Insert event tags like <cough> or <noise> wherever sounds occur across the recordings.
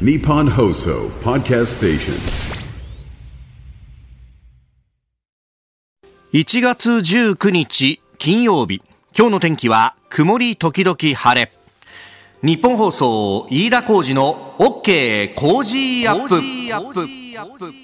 Nippon Hoso Podcast Station. 1月19日金曜日今日の天気は曇り時々晴れ。日本放送飯田浩二の OK 工事アップ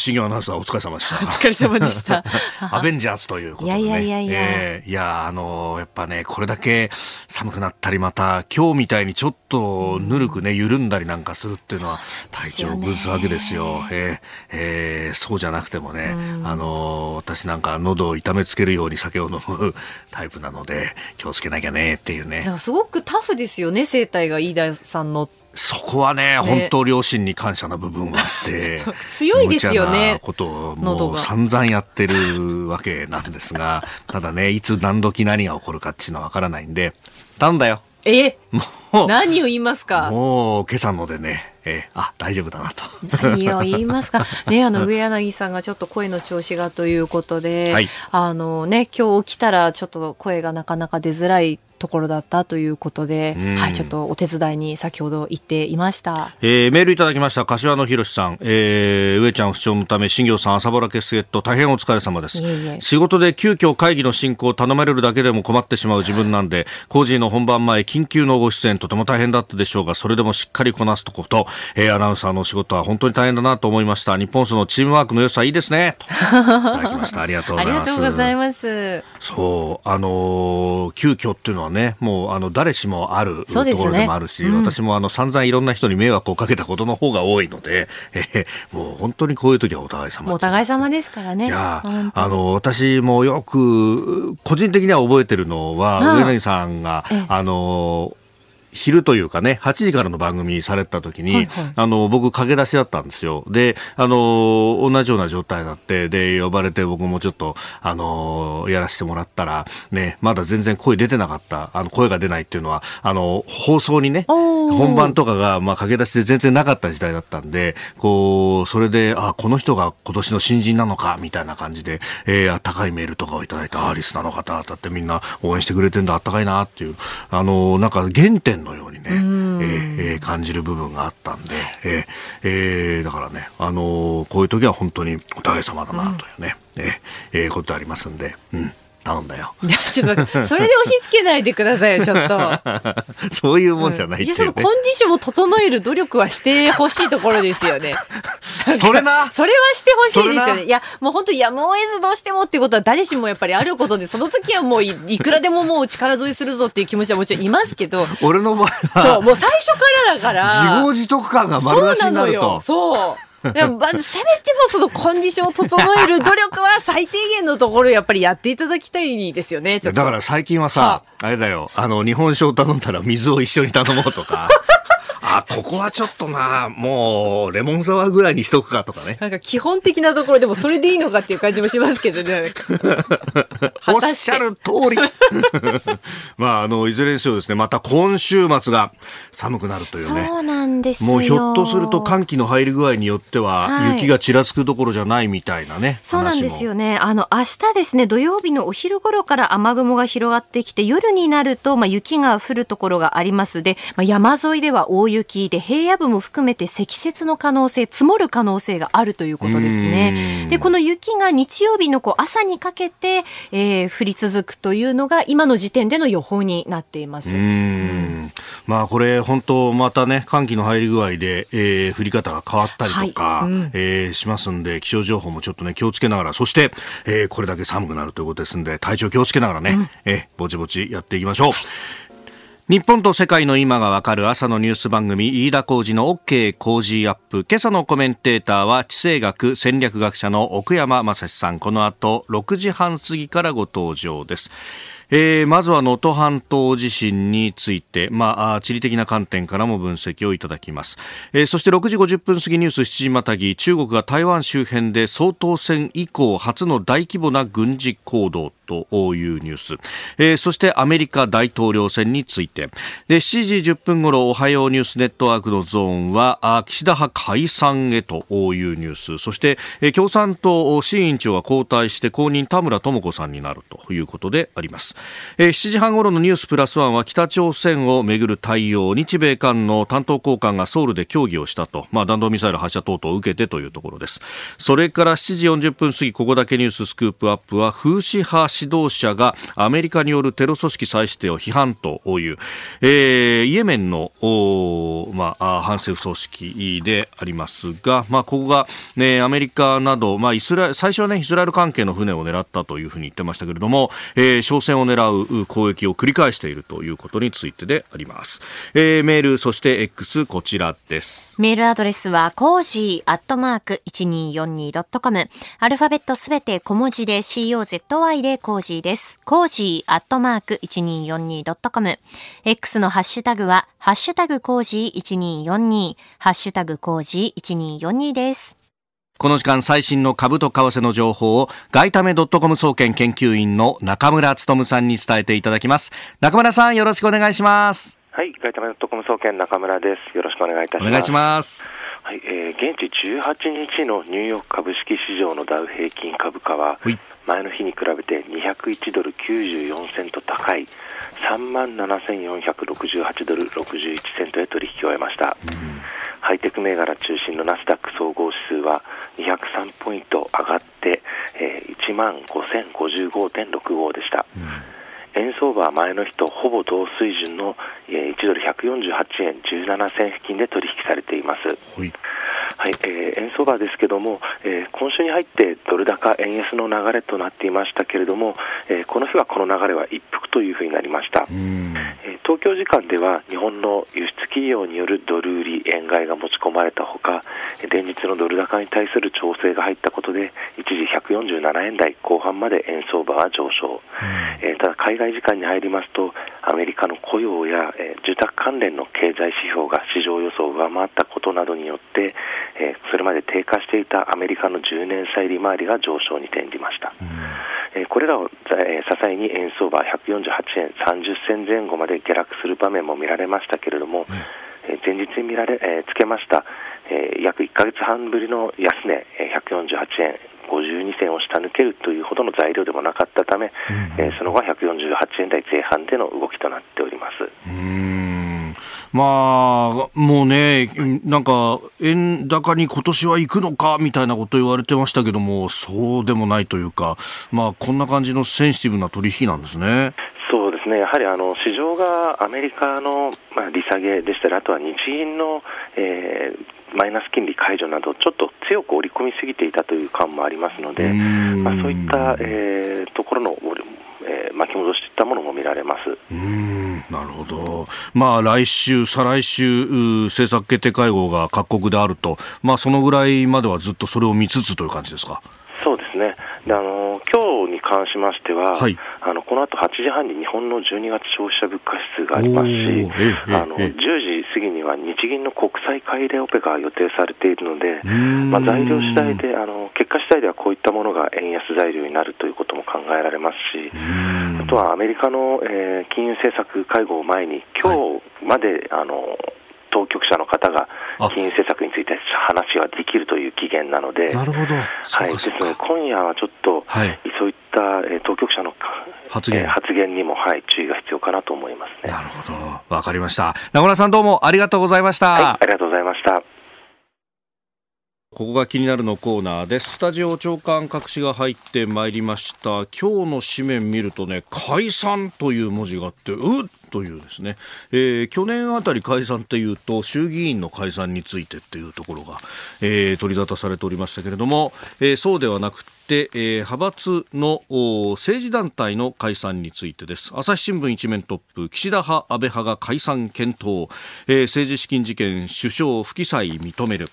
新業アナウンサーお疲れ様でした。<laughs> お疲れ様でした。<laughs> アベンジャーズということで、ね。いやいやいやいや。えーいや、あのーやっぱね、これだけ寒くなったり、また、今日みたいにちょっとぬるくね、緩んだりなんかするっていうのは、体調を崩すわけですよ。えーえーそうじゃなくてもね、あのー私なんか喉を痛めつけるように酒を飲むタイプなので、気をつけなきゃねっていうね。すごくタフですよね生態が飯田さんのそこはね、本当両親に感謝な部分はあって。<laughs> 強いですよねことをもう散々やってるわけなんですが、<laughs> ただね、いつ何時何が起こるかっていうのはわからないんで、頼んだよ。え？もう、何を言いますか？もう今朝のでね、えーあ、大丈夫だなと。何を言いますか？<laughs> ねあの上柳さんがちょっと声の調子がということで、はいあのね今日起きたらちょっと声がなかなか出づらいところだったということで、うんはいちょっとお手伝いに先ほど行っていましたえーメールいただきました、柏野博さん。えー上ちゃん不調のため、新行さん朝ぼら欠ゲット、大変お疲れ様です。仕事で急遽会議の進行を頼まれるだけでも困ってしまう自分なんで、工事の本番前、緊急のご出演とても大変だったでしょうが、それでもしっかりこなすとこと、えーアナウンサーのお仕事は本当に大変だなと思いました。日本そのチームワークの良さいいですね。といただきました。ありがとうごありざいます。<laughs> がとうございますそう、あのー急遽っていうのはね、もう、あの、誰しもあるところでもあるし、私もあの、散々いろんな人に迷惑をかけたことの方が多いので、<laughs> えーもう本当にこういう時はお互い様お互い様ですからね。いやあの私もよく個人的には覚えてるのは、うん。上柳さんが、ええ。あの昼というかね、8時からの番組された時に、はいはい。あの、僕駆け出しだったんですよ。で、あの、同じような状態になって、で、呼ばれて僕もちょっと、あの、やらせてもらったら、ね、まだ全然声出てなかった、あの、声が出ないっていうのは、あの、放送にね、本番とかが、まあ、駆け出しで全然なかった時代だったんで、こう、それで、あ、この人が今年の新人なのか、みたいな感じで、えー、あったかいメールとかをいただいて、あ、リスナーの方だってみんな応援してくれてんだ、あったかいな、っていう、あの、なんか原点のようにね、えーえー感じる部分があったんで、えーえーだからね、あのこういう時は本当にお互い様だな、というね、えーえーことありますんで、うん、頼んだよ。いやちょっとそれで押し付けないでくださいよちょっと。<laughs> そういうもんじゃないってじゃあそのいうね。コンディションを整える努力はしてほしいところですよね。<laughs> それな <laughs> それはしてほしいですよね。いや、もう本当やむを得ずどうしてもっていうことは誰しもやっぱりあることで、その時はもういいくらでももう力添えするぞっていう気持ちはもちろんいますけど、俺の場合は、そう、もう最初からだから。自業自得感が丸出しになると。そう。<laughs> でもせめてもそのコンディションを整える努力は最低限のところやっぱりやっていただきたいですよね。だから最近はさ、あれだよ、あの、日本酒を頼んだら水を一緒に頼もうとか、あ、ここはちょっとな、もう、レモンサワーぐらいにしとくかとかね。なんか基本的なところでもそれでいいのかっていう感じもしますけどね。<laughs> おっしゃる通り。<laughs> まあ、あの、いずれにせよですね、また今週末が寒くなるというね。そうなんですよ。もうひょっとすると寒気の入り具合によっては、はい雪がちらつくどころじゃないみたいなね。そうなんですよね。ね。あの、明日ですね、土曜日のお昼頃から雨雲が広がってきて、夜になると、まあ、雪が降るところがありますで、まあ、山沿いでは大雪で、平野部も含めて積雪の可能性、積もる可能性があるということですうねん。で、この雪が日曜日のこう朝にかけて、えー降り続くというのが、今の時点での予報になっています。うーんまあこれ本当またね寒気の入り具合で、えー降り方が変わったりとか、はいうんえーしますんで気象情報もちょっとね気をつけながらそして、えーこれだけ寒くなるということですんで体調気をつけながらね、えーぼちぼちやっていきましょう。日本と世界の今がわかる朝のニュース番組飯田浩二の OK 工事アップ今朝のコメンテーターは地政学戦略学者の奥山正史さんこの後6時半過ぎからご登場ですえーまずは能登半島地震について、まあ、地理的な観点からも分析をいただきます。えーそして6時50分過ぎニュース7時またぎ、中国が台湾周辺で総統選以降初の大規模な軍事行動。というニュース、えー、そしてアメリカ大統領選について。で7時10分ごろおはようニュースネットワークのゾーンは岸田派解散へというニュース。そして、えー、共産党新委員長が交代して後任田村智子さんになるということであります、えー、7時半ごろのニュースプラスワンは北朝鮮をめぐる対応日米韓の担当高官がソウルで協議をしたと、まあ、弾道ミサイル発射等々を受けてというところです。それから7時40分過ぎここだけニューススクープアップは風刺派指導者がアメリカによるテロ組織再指定を批判という、えー、イエメンの、まあ、反政府組織でありますが、まあ、ここが、ね、アメリカなど、まあ、イスラ最初は、ね、イスラエル関係の船を狙ったというふうに言ってましたけれども、えー、商船を狙う攻撃を繰り返しているということについてであります。えー、メール、そして X、こちらです。メールアドレスは、コージーアットマーク 1242.com。アルファベットすべて小文字で COZY でコージーです。コージーアットマーク 1242.com。X のハッシュタグは、ハッシュタグコージー1242、ハッシュタグコージー1242です。この時間最新の株と為替の情報を外為ドットコム総研研究員の中村努さんに伝えていただきます。中村さんよろしくお願いします。はい、外為ドットコム総研中村です。よろしくお願いいたします。お願いします。はい、えー、現地18日のニューヨーク株式市場のダウ平均株価は、前の日に比べて201ドル94セント高い3万7468ドル61セントで取引を終えました。うんハイテク銘柄中心のナスダック総合指数は203ポイント上がって、えー、1万5055.65でした。うん、円相場は前の日とほぼ同水準の、えー、1ドル148円17銭付近で取引されています。はいはい、えー、円相場ですけども、えー、今週に入ってドル高円安の流れとなっていましたけれども、えー、この日はこの流れは一服というふうになりました、えー、東京時間では日本の輸出企業によるドル売り円買いが持ち込まれたほか連日のドル高に対する調整が入ったことで一時147円台後半まで円相場は上昇、えー、ただ海外時間に入りますとアメリカの雇用や、えー、住宅関連の経済指標が市場予想を上回ったことなどによってえー、それまで低下していたアメリカの10年債利回りが上昇に転じました、うん、えー、これらを、えー、支えに円相場148円30銭前後まで下落する場面も見られましたけれども、うん、え前日に見られ、えつけました、え約1か月半ぶりの安値、え148円52銭を下抜けるというほどの材料でもなかったため、うん、えその後は148円台前半での動きとなっております。まあ、もうね、なんか、円高に今年は行くのかみたいなこと言われてましたけども、そうでもないというか、まあ、こんな感じのセンシティブな取引なんですね。そうですね、やはりあの市場がアメリカの、まあ、利下げでしたり、あとは日銀の、えー、マイナス金利解除など、ちょっと強く織り込みすぎていたという感もありますので、まあ、そういった、えー、ところの、えー、巻き戻していったものも見られますうん。なるほど、まあ、来週、再来週、政策決定会合が各国であると、まあ、そのぐらいまではずっとそれを見つつという感じですか？そうですね。であの今日に関しましては、はい、あのこの後8時半に日本の12月消費者物価指数がありますし、あの10時過ぎには日銀の国際買い入れオペが予定されているので、まあ、材料次第であの、結果次第ではこういったものが円安材料になるということも考えられますし、あとはアメリカの、えー、金融政策会合を前に、今日まで、はい、あの当局者の方が金融政策について話ができるという期限なので、なるほどはい、ですので、今夜はちょっと、はい、そういった、えー、当局者の発言,、えー、発言にも、はい、注意が必要かなと思いますね。なるほど、わかりました。名村さん、どうもありがとうございました。はい、ありがとうございました。ここが気になるのコーナーです。スタジオ長官隠しが入ってまいりました。今日の紙面見るとね、解散という文字があって、うっというですね、えー、去年あたり解散っていうと衆議院の解散についてっていうところが、えー、取り沙汰されておりましたけれども、えー、そうではなくて、えー、派閥の政治団体の解散についてです朝日新聞一面トップ岸田派安倍派が解散検討、えー、政治資金事件首相不記載認める、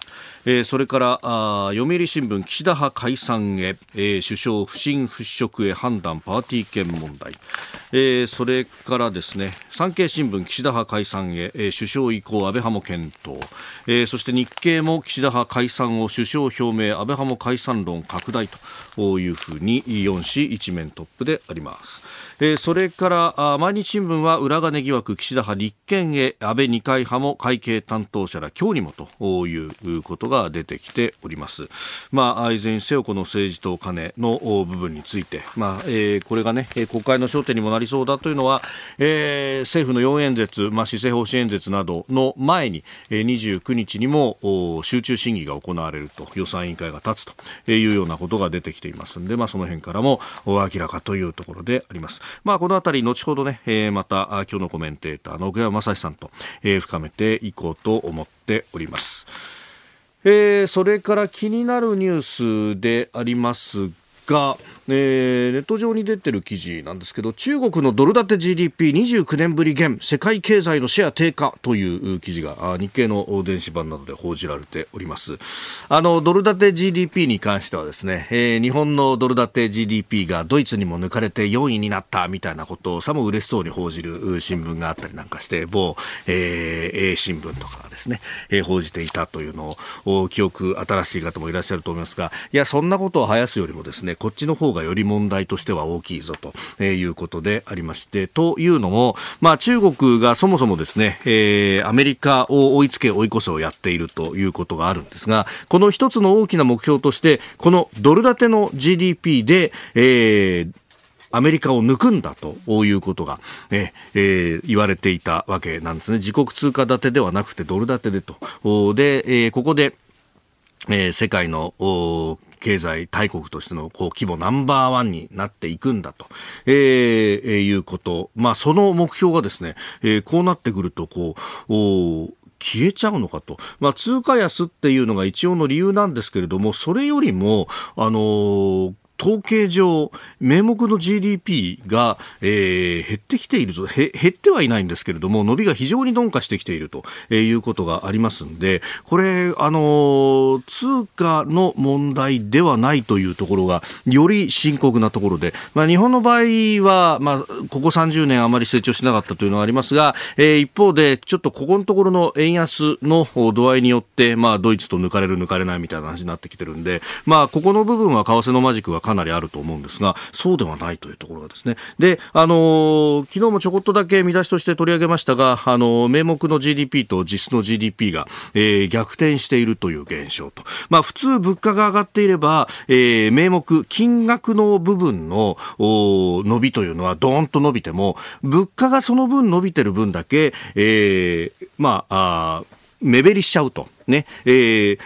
えー、それからあ読売新聞岸田派解散へ、えー、首相不信払拭へ判断パーティー券問題、えー、それからですね産経新聞岸田派解散へ、えー、首相以降安倍派も検討、えー、そして日経も岸田派解散を首相表明安倍派も解散論拡大というふうに4紙一面トップであります。えー、それからあ毎日新聞は裏金疑惑岸田派立憲へ安倍二階派も会計担当者ら今日にもということがが出てきております。まあ、いずれにせよこの政治と金の部分について、まあえー、これがね国会の焦点にもなりそうだというのは、えー、政府の4演説、まあ、施政方針演説などの前に、29日にも集中審議が行われると予算委員会が立つというようなことが出てきていますので、まあ、その辺からも明らかというところであります。まあ、このあたり、後ほどね、え、また、今日のコメンテーターの奥山正史さんと、え、深めていこうと思っております。えー、それから気になるニュースでありますが、えー、ネット上に出てる記事なんですけど中国のドル建て GDP29 年ぶり減世界経済のシェア低下という記事が日経の電子版などで報じられております。あのドル建て GDP に関してはですね、えー、日本のドル建て GDP がドイツにも抜かれて4位になったみたいなことをさも嬉しそうに報じる新聞があったりなんかして某、えー、A 新聞とかですね、えー、報じていたというのを記憶新しい方もいらっしゃると思いますがいやそんなことを生やすよりもですねこっちの方がより問題としては大きいぞということでありまして、というのも、まあ、中国がそもそもですね、えー、アメリカを追いつけ追い越せをやっているということがあるんですが、この一つの大きな目標として、このドル建ての GDP で、えー、アメリカを抜くんだということが、ええー、言われていたわけなんですね。自国通貨建てではなくてドル建てでと。で、えー、ここで、えー、世界の経済大国としてのこう規模ナンバーワンになっていくんだと、えー、いうこと。まあ、その目標がですね、えー、こうなってくると、こう、消えちゃうのかと。まあ、通貨安っていうのが一応の理由なんですけれども、それよりも、あのー統計上、名目の GDP が、えー、減ってきていると。減ってはいないんですけれども、伸びが非常に鈍化してきているということがありますんで、これ、あの、通貨の問題ではないというところが、より深刻なところで、まあ、日本の場合は、まあ、ここ30年あまり成長しなかったというのはありますが、えー、一方で、ちょっとここのところの円安の度合いによって、まあ、ドイツと抜かれる抜かれないみたいな話になってきてるんで、まあ、ここの部分は為替のマジックはかなりあると思うんですが、そうではないというところがですね。で、あの、昨日もちょこっとだけ見出しとして取り上げましたが、あの、名目の GDP と実質の GDP が、えー、逆転しているという現象と。まあ、普通物価が上がっていれば、えー、名目、金額の部分の伸びというのはドーンと伸びても、物価がその分伸びてる分だけ、えー、まあ、あ目減りしちゃうと。ね、えー、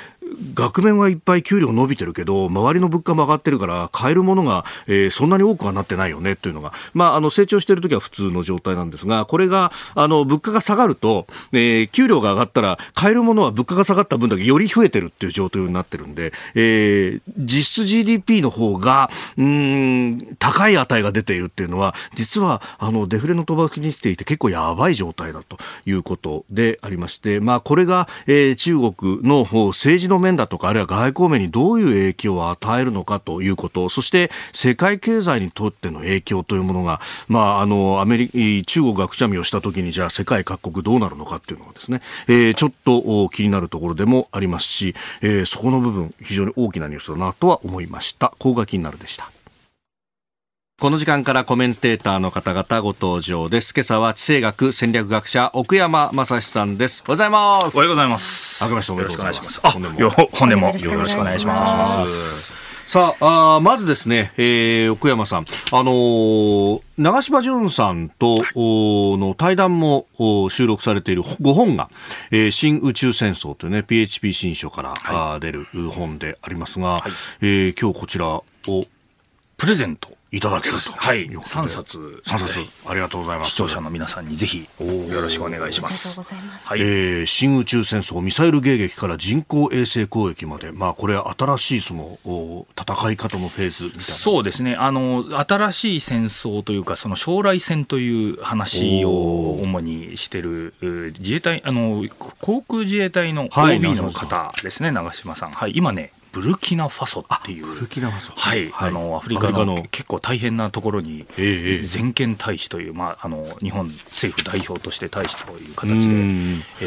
額面はいっぱい給料伸びてるけど、周りの物価も上がってるから、買えるものが、えー、そんなに多くはなってないよねっていうのが、まあ、あの、成長しているときは普通の状態なんですが、これが、あの、物価が下がると、えー、給料が上がったら、買えるものは物価が下がった分だけより増えてるっていう状態になってるんで、えー、実質 GDP の方が、うん、高い値が出ているっていうのは、実は、あの、デフレの飛ばきにしていて結構やばい状態だということでありまして、まあ、これが、えー、中国の政治の面だとか、あるいは外交面にどういう影響を与えるのかということ、そして世界経済にとっての影響というものが、まあ、あの、アメリ中国がくしゃみをしたときに、じゃあ世界各国どうなるのかっていうのがですね、えー、ちょっと気になるところでもありますし、えー、そこの部分、非常に大きなニュースだなとは思いました。ここが気になるでした。この時間からコメンテーターの方々ご登場です。今朝は地政学戦略学者奥山正史さんです。おはようございます。おはようございます。明けましておめでとうございます。本年も本年もよろしくお願いします。さああまずですね、えー、奥山さん、あのー、長嶋淳さんと、の対談も収録されている5本が、えー、新宇宙戦争というね、PHP 新書から、はい、出る本でありますが、はい、えー、今日こちらをプレゼントいただけると。はい。3冊。3冊。ありがとうございます。視聴者の皆さんにぜひ、よろしくお願いします。ありがとうございます。はい。えー、新宇宙戦争、ミサイル迎撃から人工衛星攻撃まで、まあ、これ、新しいその、戦い方のフェーズみたいな。そうですね。あの、新しい戦争というか、その将来戦という話を主にしてる、自衛隊、あの、航空自衛隊の OB の方ですね、長嶋さん。はい。今ね、ブルキナファソっていう、ブルキナファソ。はい、はい。あのアフリカの結構大変なところに、ええ全権大使という、まあ、あの日本政府代表として大使という形でうん、え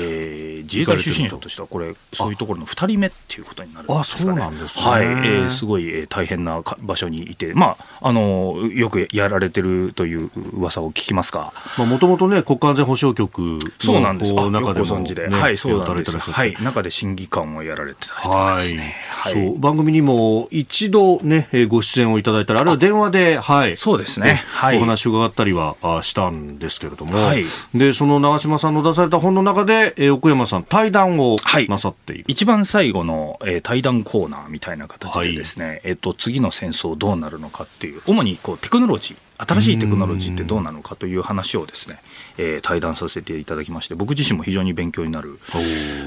ー自衛隊出身者としてはこれそういうところの2人目っていうことになるんですかね。あそうなんですね。はい、えーすごい、えー大変なか場所にいて、まあ、あのよくやられてるという噂を聞きますが。まあ、もともとね、国家安全保障局のそうなんです。中でも、よくご存知で、ねはい、そうなんです。はい、中で審議官をやられてた人はい、ですね。はい、そう。番組にも一度ね、えーご出演をいただいたり、あるいは電話で、はい、そうですね。はい。お話を伺ったりはあしたんですけれども、はい。でその長嶋さんの出された本の中で、えー奥山さん、対談をはい。なさっている。一番最後の、えー対談コーナーみたいな形でですね、えっと次の戦争どうなるのかっていう主にこうテクノロジー新しいテクノロジーってどうなのかという話をですね、えー対談させていただきまして僕自身も非常に勉強になる、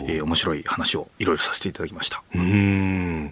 えー面白い話をいろいろさせていただきました。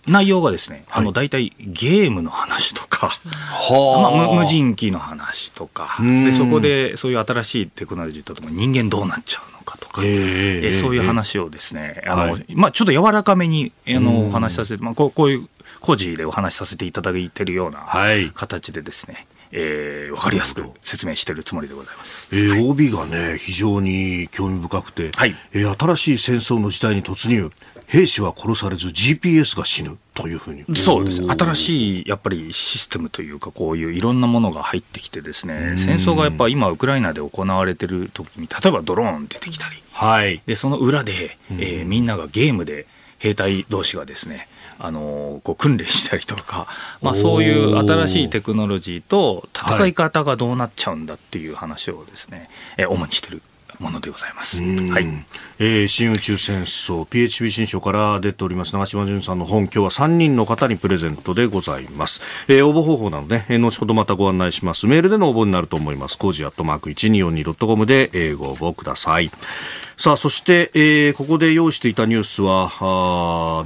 内容がですね、あの大体ゲームの話とか、はまあ、無無人機の話とかん。でそこでそういう新しいテクノロジーとともに人間どうなっちゃうのかとか、えええーそういう話をですね、あのはい。まあ、ちょっと柔らかめにあのお話しさせて、まあ、こうこういう個人でお話しさせていただいてるようなはい。形でですね、えー、分かりやすく説明してるつもりでございます。えー OB がね、非常に興味深くて、はい。えー新しい戦争の時代に突入、兵士は殺されず GPS が死ぬというふうに。そうです。新しいやっぱりシステムというかこういういろんなものが入ってきてですね戦争がやっぱ今ウクライナで行われてる時に例えばドローン出てきたり。はい。でその裏で、えーみんながゲームで兵隊同士がですねあのーこう訓練したりとか、<laughs> まあ、そういう新しいテクノロジーと戦い方がどうなっちゃうんだっていう話をですね、えー主にしてるものでございます。はい。えー新宇宙戦争 PHB 新書から出ております長島淳さんの本今日は3人の方にプレゼントでございます、えー応募方法なので、えー後ほどまたご案内します。メールでの応募になると思います。コージアットマーク 1242.com で、えーご応募くださいさあそして、えーここで用意していたニュースは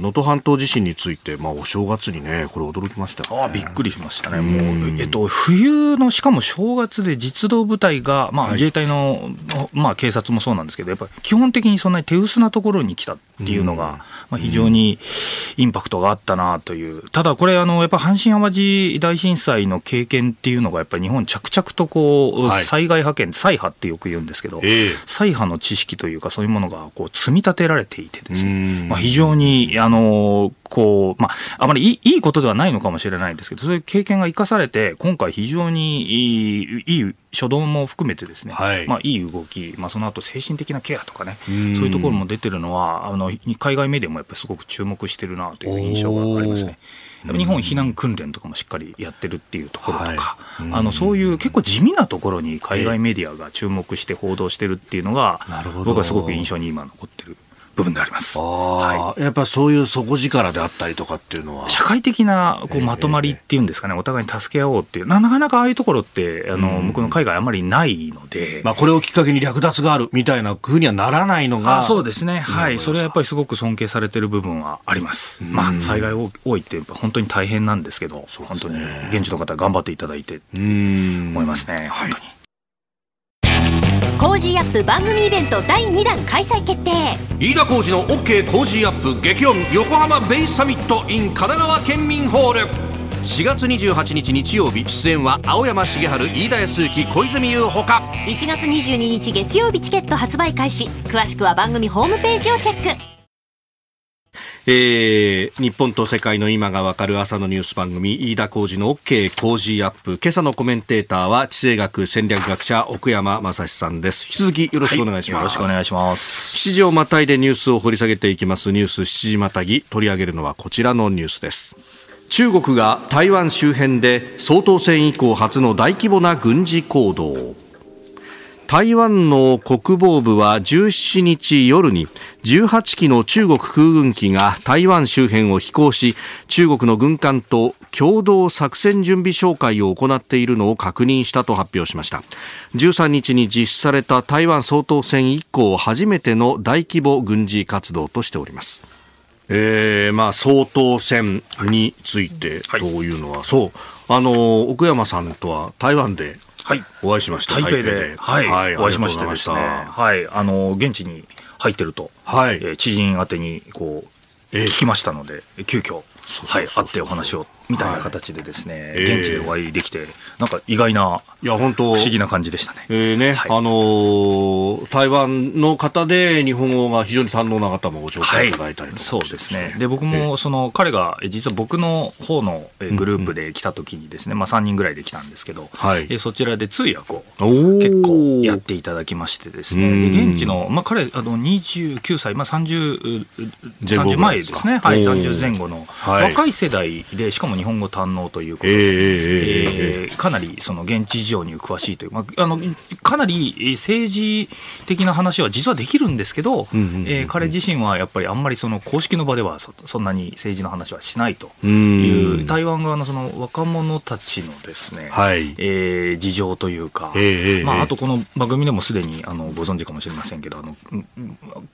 能登半島地震について、まあ、お正月にねこれ驚きましたよね。ああびっくりしましたね、もう、えっと、冬の、しかも正月で実動部隊が、まあ、自衛隊の、まあ、警察もそうなんですけど、やっぱり基本的にそんなに手薄なところに来たっていうのが、まあ、非常にインパクトがあったなという、ただこれ、あのやっぱ阪神・淡路大震災の経験っていうのが、やっぱり日本、着々とこう、はい。災害派遣、災派ってよく言うんですけど、ええ。災派の知識というか、そういうものがこう積み立てられていてですうん。ね、まあ、非常に、あのこう、まあ、あまりいいいいことではないのかもしれないんですけど、そういう経験が生かされて、今回非常にいい、いい初動も含めてですね、はい。まあ、いい動き、まあ、その後精神的なケアとかね、うん。そういうところも出てるのは、あの、海外メディアもやっぱりすごく注目してるなという印象がありますね。日本避難訓練とかもしっかりやってるっていうところとか、はい。うん。あのそういう結構地味なところに海外メディアが注目して報道してるっていうのが、僕はすごく印象に今残ってる部分であります。あはーやっぱそういう底力であったりとかっていうのは。社会的なこうまとまりっていうんですかね、お互いに助け合おうっていう、ななかなかああいうところって、あの向こうの海外あまりないので、まあ、これをきっかけに略奪があるみたいなふうにはならないのが。あそうですね、はい、うんそれはやっぱりすごく尊敬されてる部分はあります。まあ、災害多いって、やっぱ本当に大変なんですけど、本当に現地の方、頑張っていただいてうん。思いますね、本当に。 Cozy up 番組イベント第2弾開催決定。飯田浩司の OK 工事アップ激論横浜ベイサミット in 神奈川県民ホール。4月28日日曜日出演は青山繁晴飯田康之小泉優ほか。1月22日月曜日チケット発売開始。詳しくは番組ホームページをチェックえー日本と世界の今がわかる朝のニュース番組飯田浩司の OK 工事アップ。今朝のコメンテーターは地政学戦略学者奥山正史さんです。引き続きよろしくお願いします、よろしくお願いします。7時をまたいでニュースを掘り下げていきます。ニュース7時またぎ取り上げるのはこちらのニュースです。中国が台湾周辺で総統選以降初の大規模な軍事行動台湾の国防部は17日夜に18機の中国空軍機が台湾周辺を飛行し中国の軍艦と共同作戦準備哨戒を行っているのを確認したと発表しました。13日に実施された台湾総統選以降初めての大規模軍事活動としております。えーまあ、総統選についてというのは、そう。あの奥山さんとは台湾ではい。お会いしました。台北で、はい、お会いしましてですね、はい、あの、現地に入ってると、はい。えー知人宛てに、こう、ええ聞きましたので、急遽、はい、会ってお話をみたいな形でですね、はい。現地でお会いできて、なんか意外ないや本当。不思議な感じでしたね。えーねはい。あのー台湾の方で日本語が非常に堪能な方もご紹介い。ただいたりとか、そうですね。で、僕も、その、彼が、え実は僕の方のえグループで来た時にですね、まあ3人ぐらいで来たんですけど、はい。えそちらで通訳を結構やっていただきましてですうん。ね、で、現地の、まあ彼、あの、29歳、まあ30、前後30ぐらいですか。前ですね。はい、おー。30前後のはい。若い世代で、しかも日本語堪能ということで、えーえかなりその現地事情に詳しいという、まあ、あのかなり政治的な話は実はできるんですけど、え彼自身はやっぱりあんまりその公式の場ではそそんなに政治の話はしないという台湾側のその若者たちのですね、はいえー事情というか、えーまあ、あとこの番組でもすでにあのご存知かもしれませんけどあの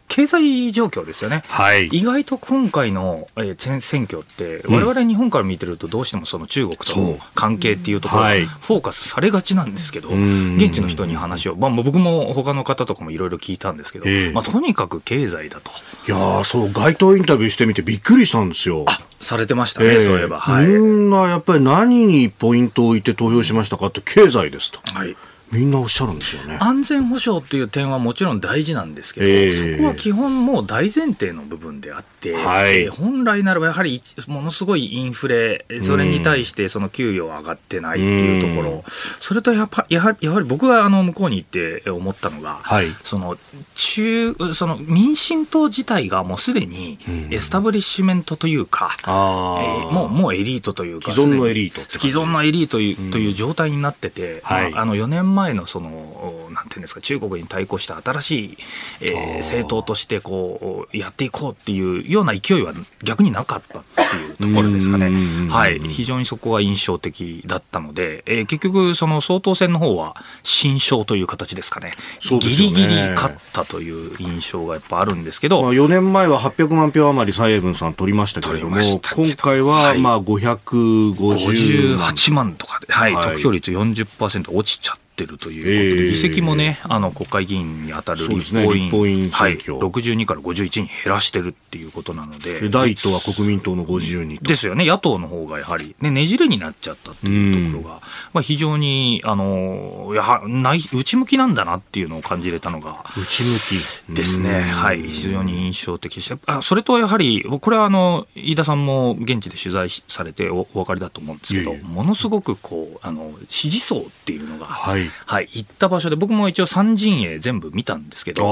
経済状況ですよね。はい意外と今回の、えー選挙って、我々日本から見てると、どうしてもその中国との関係っていうところがはいフォーカスされがちなんですけど、ん現地の人に話を、まあ、僕も他の方とかもいろいろ聞いたんですけど、ええまあ、とにかく経済だと。いやーそう街頭インタビューしてみてびっくりしたんですよ。されてましたね、ええそういえば。はい。みんなやっぱり何にポイントを置いて投票しましたかって経済ですと。はいみんなおっしゃるんですよね。安全保障っていう点はもちろん大事なんですけど、ええ。そこは基本もう大前提の部分であって、はい。えー本来ならばやはり一ものすごいインフレ、それに対してその給与上がってないっていうところ、それとやっぱやはりやはり僕があの向こうに行って思ったのが、はい。その中その民進党自体がもうすでにエスタブリッシュメントというか、あー。えーもうもうエリートというか既存のエリート既存のエリートという,、という状態になってて、はい。まああの4年前のそのなんていうんですか中国に対抗した新しい、えー政党としてこうやっていこうっていうような勢いは逆になかったっていうところですかね。はい、非常にそこが印象的だったので、えー結局その総統選の方は新勝という形ですかね。ね。ギリギリ勝ったという印象がやっぱあるんですけど、まあ、4年前は800万票余り蔡英文さん取りましたけれどもど今回ははい。まあ550 58万。とかで、はい。はい。得票率40%落ちちゃってるということで、ええ議席もね、あの国会議員に当たる立法院立法院はい、選挙62から51に減らしてるっていうことなので、で第一党は国民党の52と。ですよね、野党の方がやはり、ね、ねじれになっちゃったっていうところが、まあ、非常にあのやは内内向きなんだなっていうのを感じれたのが。内向き。ですね、はい、非常に印象的でした。あそれとやはり、これはあの飯田さんも現地で取材されておお分かりだと思うんですけど、ものすごくこうあの支持層っていうのが、はい行った場所で、僕も一応、三陣営全部見たんですけど、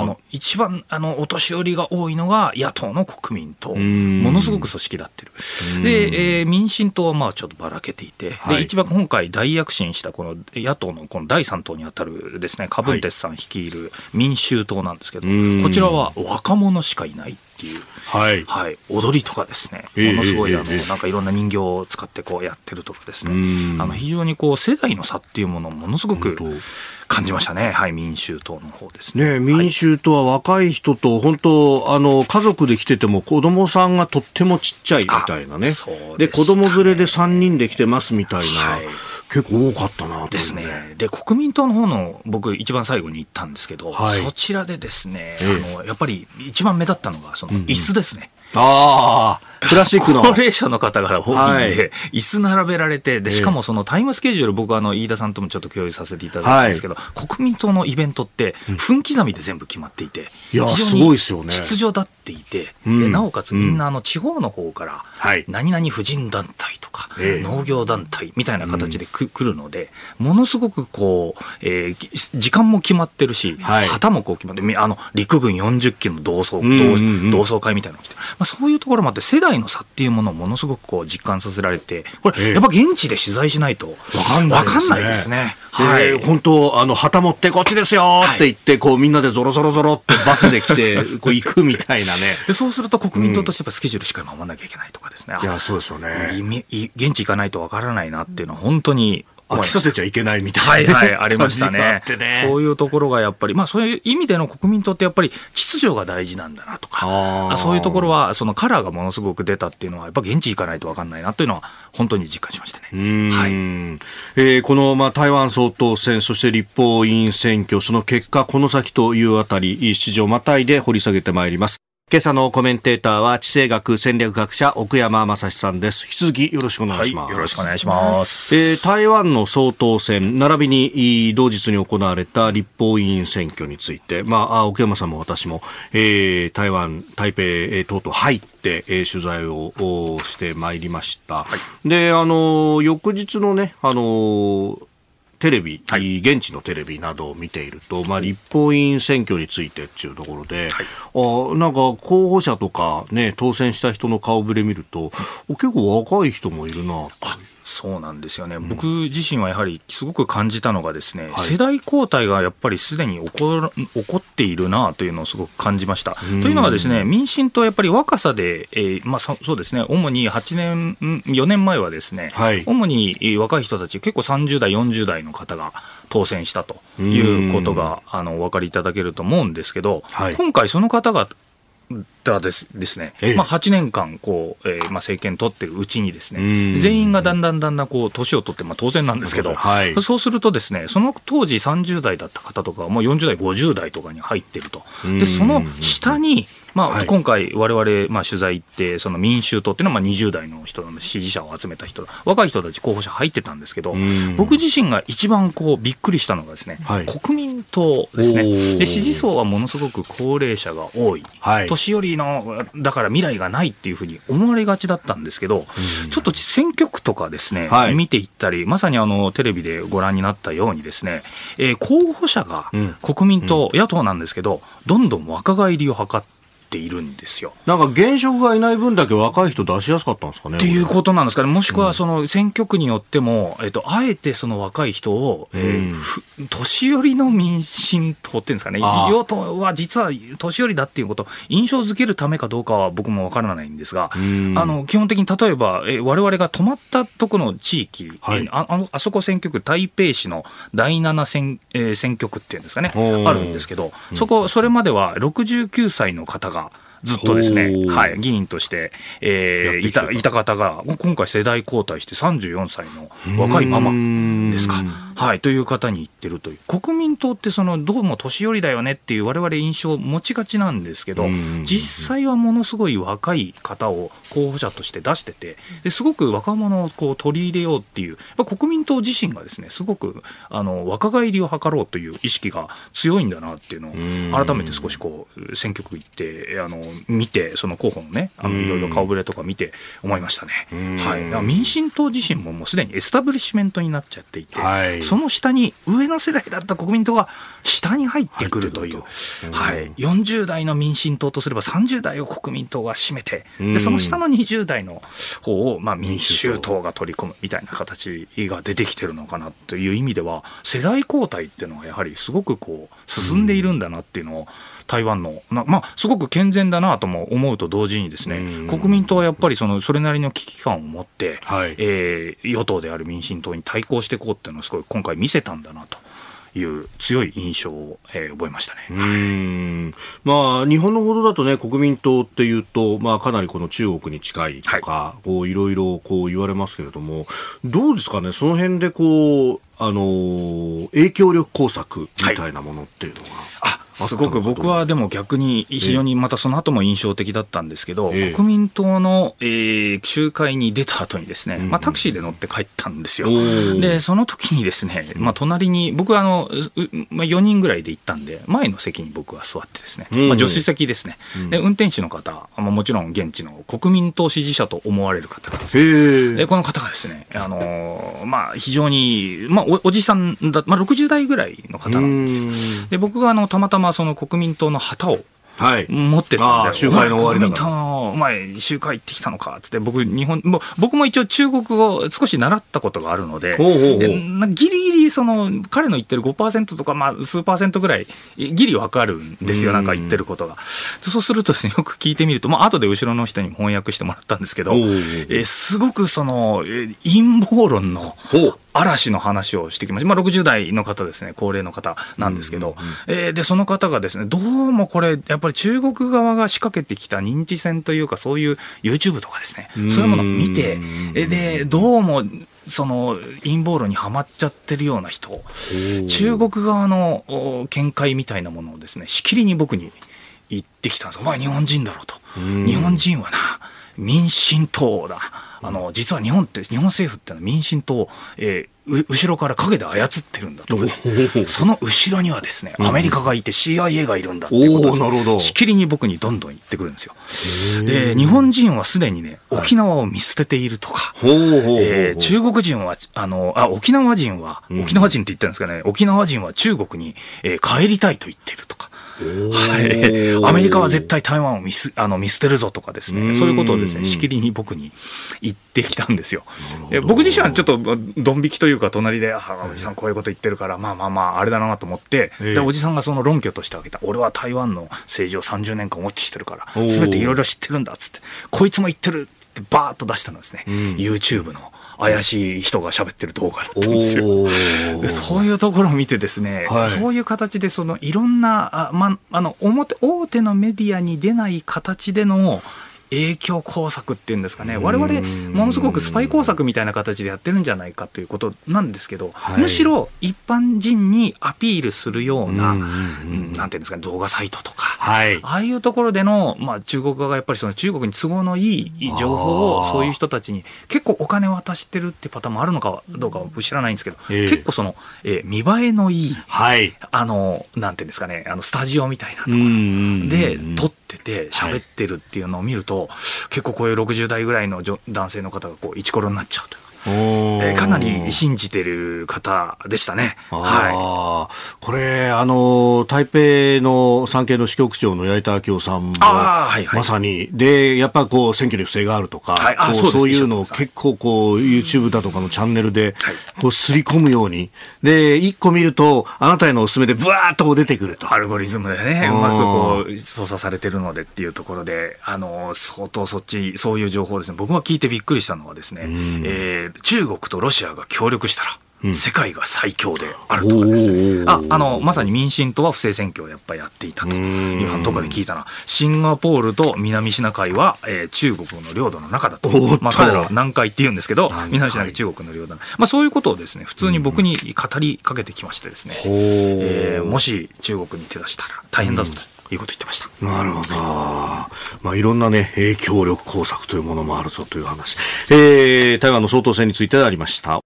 あの一番あのお年寄りが多いのが野党の国民党、ん。ものすごく組織立ってる。で、えー民進党はまあちょっとばらけていて、はい。で一番今回大躍進したこの野党のこの第三党にあたるですね、カブンテスさん率いる民衆党なんですけど、ん。こちらは若者しかいないっていう。はい。はい、踊りとかですね、ええものすごいあの、ええええ。なんかいろんな人形を使ってこうやってるとかですね。う、ん。あの非常にこう世代の差っていうものをものすごく本感じましたね、はい、民衆党の方ですね。ね、民衆とは若い人と本当あの家族で来てても子供さんがとってもちっちゃいみたいなね。あそうでね。で子供連れで3人で来てますみたいな、はい。結構多かったなと思ってですね。で、国民党の方の僕一番最後に行ったんですけど、はい。そちらでですね、えあの、やっぱり一番目立ったのが、その椅子ですね。ああプラスチックの。高齢者の方が多いんで、はい。椅子並べられて、で、しかもそのタイムスケジュール、僕はあの、飯田さんともちょっと共有させていただいたんですけど、国民党のイベントって、分刻みで全部決まっていて、いやすごいですよね。秩序立っていて、うなおかつみんなあの、地方の方から、はい。何々婦人団体とか、ええ。農業団体みたいな形でく、来るので、ものすごくこう、えーぎ時間も決まってるし、はい。旗もこう決まって、みあの、陸軍40機の同窓、同同窓会みたいなのが来て、まあ、そういうところもあって、世代の差っていうものをものすごくこう実感させられて、これ、ええやっぱ現地で取材しないと、わかんないですね。はい。で本当、あの、旗持ってこっちですよって言って、こう、みんなでゾロゾロゾロってバスで来て、<laughs> こう、行くみたいなね。でそうすると国民党としてやっぱスケジュールしっかり守らなきゃいけないとかですね。いや、そうですよね。現地行かないとわからないなっていうのは本当に飽きさせちゃいけないみたはいいな。はい、ありましたね。そういうところがやっぱり、まあそういう意味での国民党ってやっぱり秩序が大事なんだなとか、そういうところは、そのカラーがものすごく出たっていうのは、やっぱ現地行かないと分かんないなというのは、本当に実感しましたね。はい。えーこの、まあ、台湾総統選、そして立法委員選挙、その結果、この先というあたり、市場またいで掘り下げてまいります。今朝のコメンテーターは地政学戦略学者奥山正史さんです。引き続きよろしくお願いします、はい、よろしくお願いします。えー、台湾の総統選並びに同日に行われた立法委員選挙について。まあ奥山さんも私も、えー、台湾台北、えー、等々入って、えー、取材をしてまいりました、はい、であの翌日のねあのテレビ、はい、現地のテレビなどを見ていると、まあ、立法委員選挙についてっていうところで、はい、あなんか候補者とか、ね、当選した人の顔ぶれ見ると、結構若い人もいるなそうなんですよね、うん、僕自身はやはりすごく感じたのが、ですね、はい、世代交代がやっぱりすでに起こ起こっているなというのをすごく感じました。というのは、ですね民進党、やっぱり若さで、えーまあ、そうですね、主に8年、4年前はですね、はい、主に若い人たち、結構30代、40代の方が当選したということがあのお分かりいただけると思うんですけど、はい、今回、その方がだですですね、ええ、まあ、8年間こう、えーまあ、政権取ってるうちにですね全員がだんだんだんだんこう年を取って、まあ、当然なんですけど、はい、そうするとですねその当時30代だった方とかもう40代50代とかに入ってると。でその下にまあ、はい、今回、われわれ取材行って、その民衆党っていうのはまあ20代の人の支持者を集めた人、若い人たち候補者入ってたんですけど、僕自身が一番こうびっくりしたのがですね、はい、国民党ですね。で、支持層はものすごく高齢者が多い、はい、年寄りの、だから未来がないっていうふうに思われがちだったんですけど、ちょっと選挙区とかですね、見ていったり、まさにあのテレビでご覧になったようにですね、えー、候補者が国民党、野党なんですけど、どんどん若返りを図って、ているんですよ。なんか現職がいない分だけ若い人出しやすかったんですかね。っていうことなんですかね。もしくはその選挙区によっても、えっと、あえてその若い人を、えー、年寄りの民進党っていうんですかね。与党は実は年寄りだっていうことを印象づけるためかどうかは僕もわからないんですが、あの、基本的に例えば、えー、我々が泊まったところの地域、はい、あああそこ選挙区、台北市の第7選,、えー、選挙区っていうんですかね、あるんですけど、そこ、それまでは69歳の方がずっとですね、はい、議員として、えー、いたいた方が、今回世代交代して34歳の若いママですか。はい、という方に言ってるという。国民党ってその、どうも年寄りだよねっていう我々印象を持ちがちなんですけど、実際はものすごい若い方を候補者として出してて、ですごく若者をこう取り入れようっていう、国民党自身がですね、すごくあの若返りを図ろうという意識が強いんだなっていうのを、改めて少しこう、選挙区行って、あの、見て、その候補のね、あのいろいろ顔ぶれとか見て思いましたね。はい。民進党自身ももうすでにエスタブリッシュメントになっちゃっていて、はいその下に上の世代だった国民党が下に入ってくるという、はい、40代の民進党とすれば30代を国民党が占めて、でその下の20代の方を、まあ、民衆党が取り込むみたいな形が出てきてるのかなという意味では、世代交代っていうのがやはりすごくこう進んでいるんだなっていうのを、台湾の、まあ、すごく健全だなとも思うと同時にですね、国民党はやっぱりそのそれなりの危機感を持って、はい、えー、与党である民進党に対抗していこうっていうのをすごい今回見せたんだなと。いう強い印象を、えー、覚えましたね。うんまあ、日本の報道だとね、国民党っていうと、まあ、かなりこの中国に近いとか、はい、こういろいろこう言われますけれども、どうですかね、その辺でこう、あの影響力工作みたいなものっていうのは。はいすごく僕はでも逆に非常にまたその後も印象的だったんですけど、えー、国民党の、えー、集会に出た後にですね、うん、まあ、タクシーで乗って帰ったんですよ。で、その時にですね、まあ、隣に、僕はあの、まあ、4人ぐらいで行ったんで、前の席に僕は座ってですね、まあ、助手席ですね、うん、で運転手の方、まあ、もちろん現地の国民党支持者と思われる方がですね、でこの方がですね、あのまあ、非常に、まあお、おじさんだ、まあ、60代ぐらいの方なんですよ。で僕があのたまたままその国民党の旗をはい、持ってたんで、集会の終わりだから。お前、集会行ってきたのか、つって、僕、日本、も僕も一応中国語少し習ったことがあるので、ほうほうほう。ギリギリ、その、彼の言ってる5%とか、まあ、数パーセントぐらい、ギリわかるんですよ、なんか言ってることが。そうするとですね、よく聞いてみると、まあ、後で後ろの人に翻訳してもらったんですけど、えすごくその、陰謀論の、嵐の話をしてきました。まあ、60代の方ですね、高齢の方なんですけど、うえー、で、その方がですね、どうもこれ、やっぱり中国側が仕掛けてきた認知戦というか、そういう YouTube とかですね、そういうものを見て、えで、どうも、その陰謀論にはまっちゃってるような人、中国側の見解みたいなものをですね、しきりに僕に言ってきたんです。お前日本人だろうと。日本人はな、民進党だ。あの、実は日本って、日本政府ってのは民進党、えー、後ろから影で操ってるんだと。その後ろにはですね、アメリカがいて CIA がいるんだっていうことをしきりに僕にどんどん言ってくるんですよ。で、日本人はすでにね、沖縄を見捨てているとか、え中国人は、あの、あ、沖縄人は、沖縄人って言ってるんですかね、沖縄人は中国に、えー、帰りたいと言ってるとか。はい、アメリカは絶対台湾を見すあの見捨てるぞとかですね、そういうことをですね、しきりに僕に言ってきたんですよ。僕自身はちょっとドン引きというか、隣で、あおじさんこういうこと言ってるから、まあまあまあ、あれだなと思って、で、おじさんがその論拠として挙げた、俺は台湾の政治を30年間ウォッチしてるから、すべていろいろ知ってるんだっつって、こいつも言ってるってバーッと出したのですね、YouTube の。怪しい人が喋ってる動画だったんですよ。<laughs> そういうところを見てですね、はい、そういう形でそのいろんな、あまあの表大手のメディアに出ない形での影響工作っていうんですかね、われわれ、ものすごくスパイ工作みたいな形でやってるんじゃないかということなんですけど、はい、むしろ一般人にアピールするような、なんていうんですかね、動画サイトとか、はい、ああいうところでの、まあ、中国側がやっぱりその中国に都合のいい情報を、そういう人たちに結構お金渡してるってパターンもあるのかどうかは知らないんですけど、えー、結構その、えー、見栄えのいい、はい、あの、なんていうんですかね、あのスタジオみたいなところで撮ってて、喋ってるっていうのを見ると、結構こういう60代ぐらいの男性の方がこうイチコロになっちゃうというえー、かなり信じてる方でしたね。はい、これ、あの、台北の産経の支局長の八板明夫さんも、はいはい、まさに、で、やっぱこう、選挙に不正があるとか、はい、こうそういうのを結構こう、YouTube だとかのチャンネルで、こう、すり込むように、で、一個見ると、あなたへのおすすめでブワーっと出てくると。アルゴリズムでね、うまくこう、操作されてるのでっていうところで、あの、相当そっち、そういう情報ですね、僕が聞いてびっくりしたのはですね、えー中国とロシアが協力したら、世界が最強であるとかですね、ああのまさに民進党は不正選挙をやっぱりやっていたというのどこかで聞いたな、シンガポールと南シナ海は、えー、中国の領土の中だと、まあ、彼らは南海って言うんですけど、南シナ海、中国の領土、まあ、そういうことをですね普通に僕に語りかけてきましてですね、えー、もし中国に手出したら大変だぞと。いうこと言ってました。なるほど、まあ、いろんな、ね、影響力工作というものもあるぞという話、えー、台湾の総統選についてありました。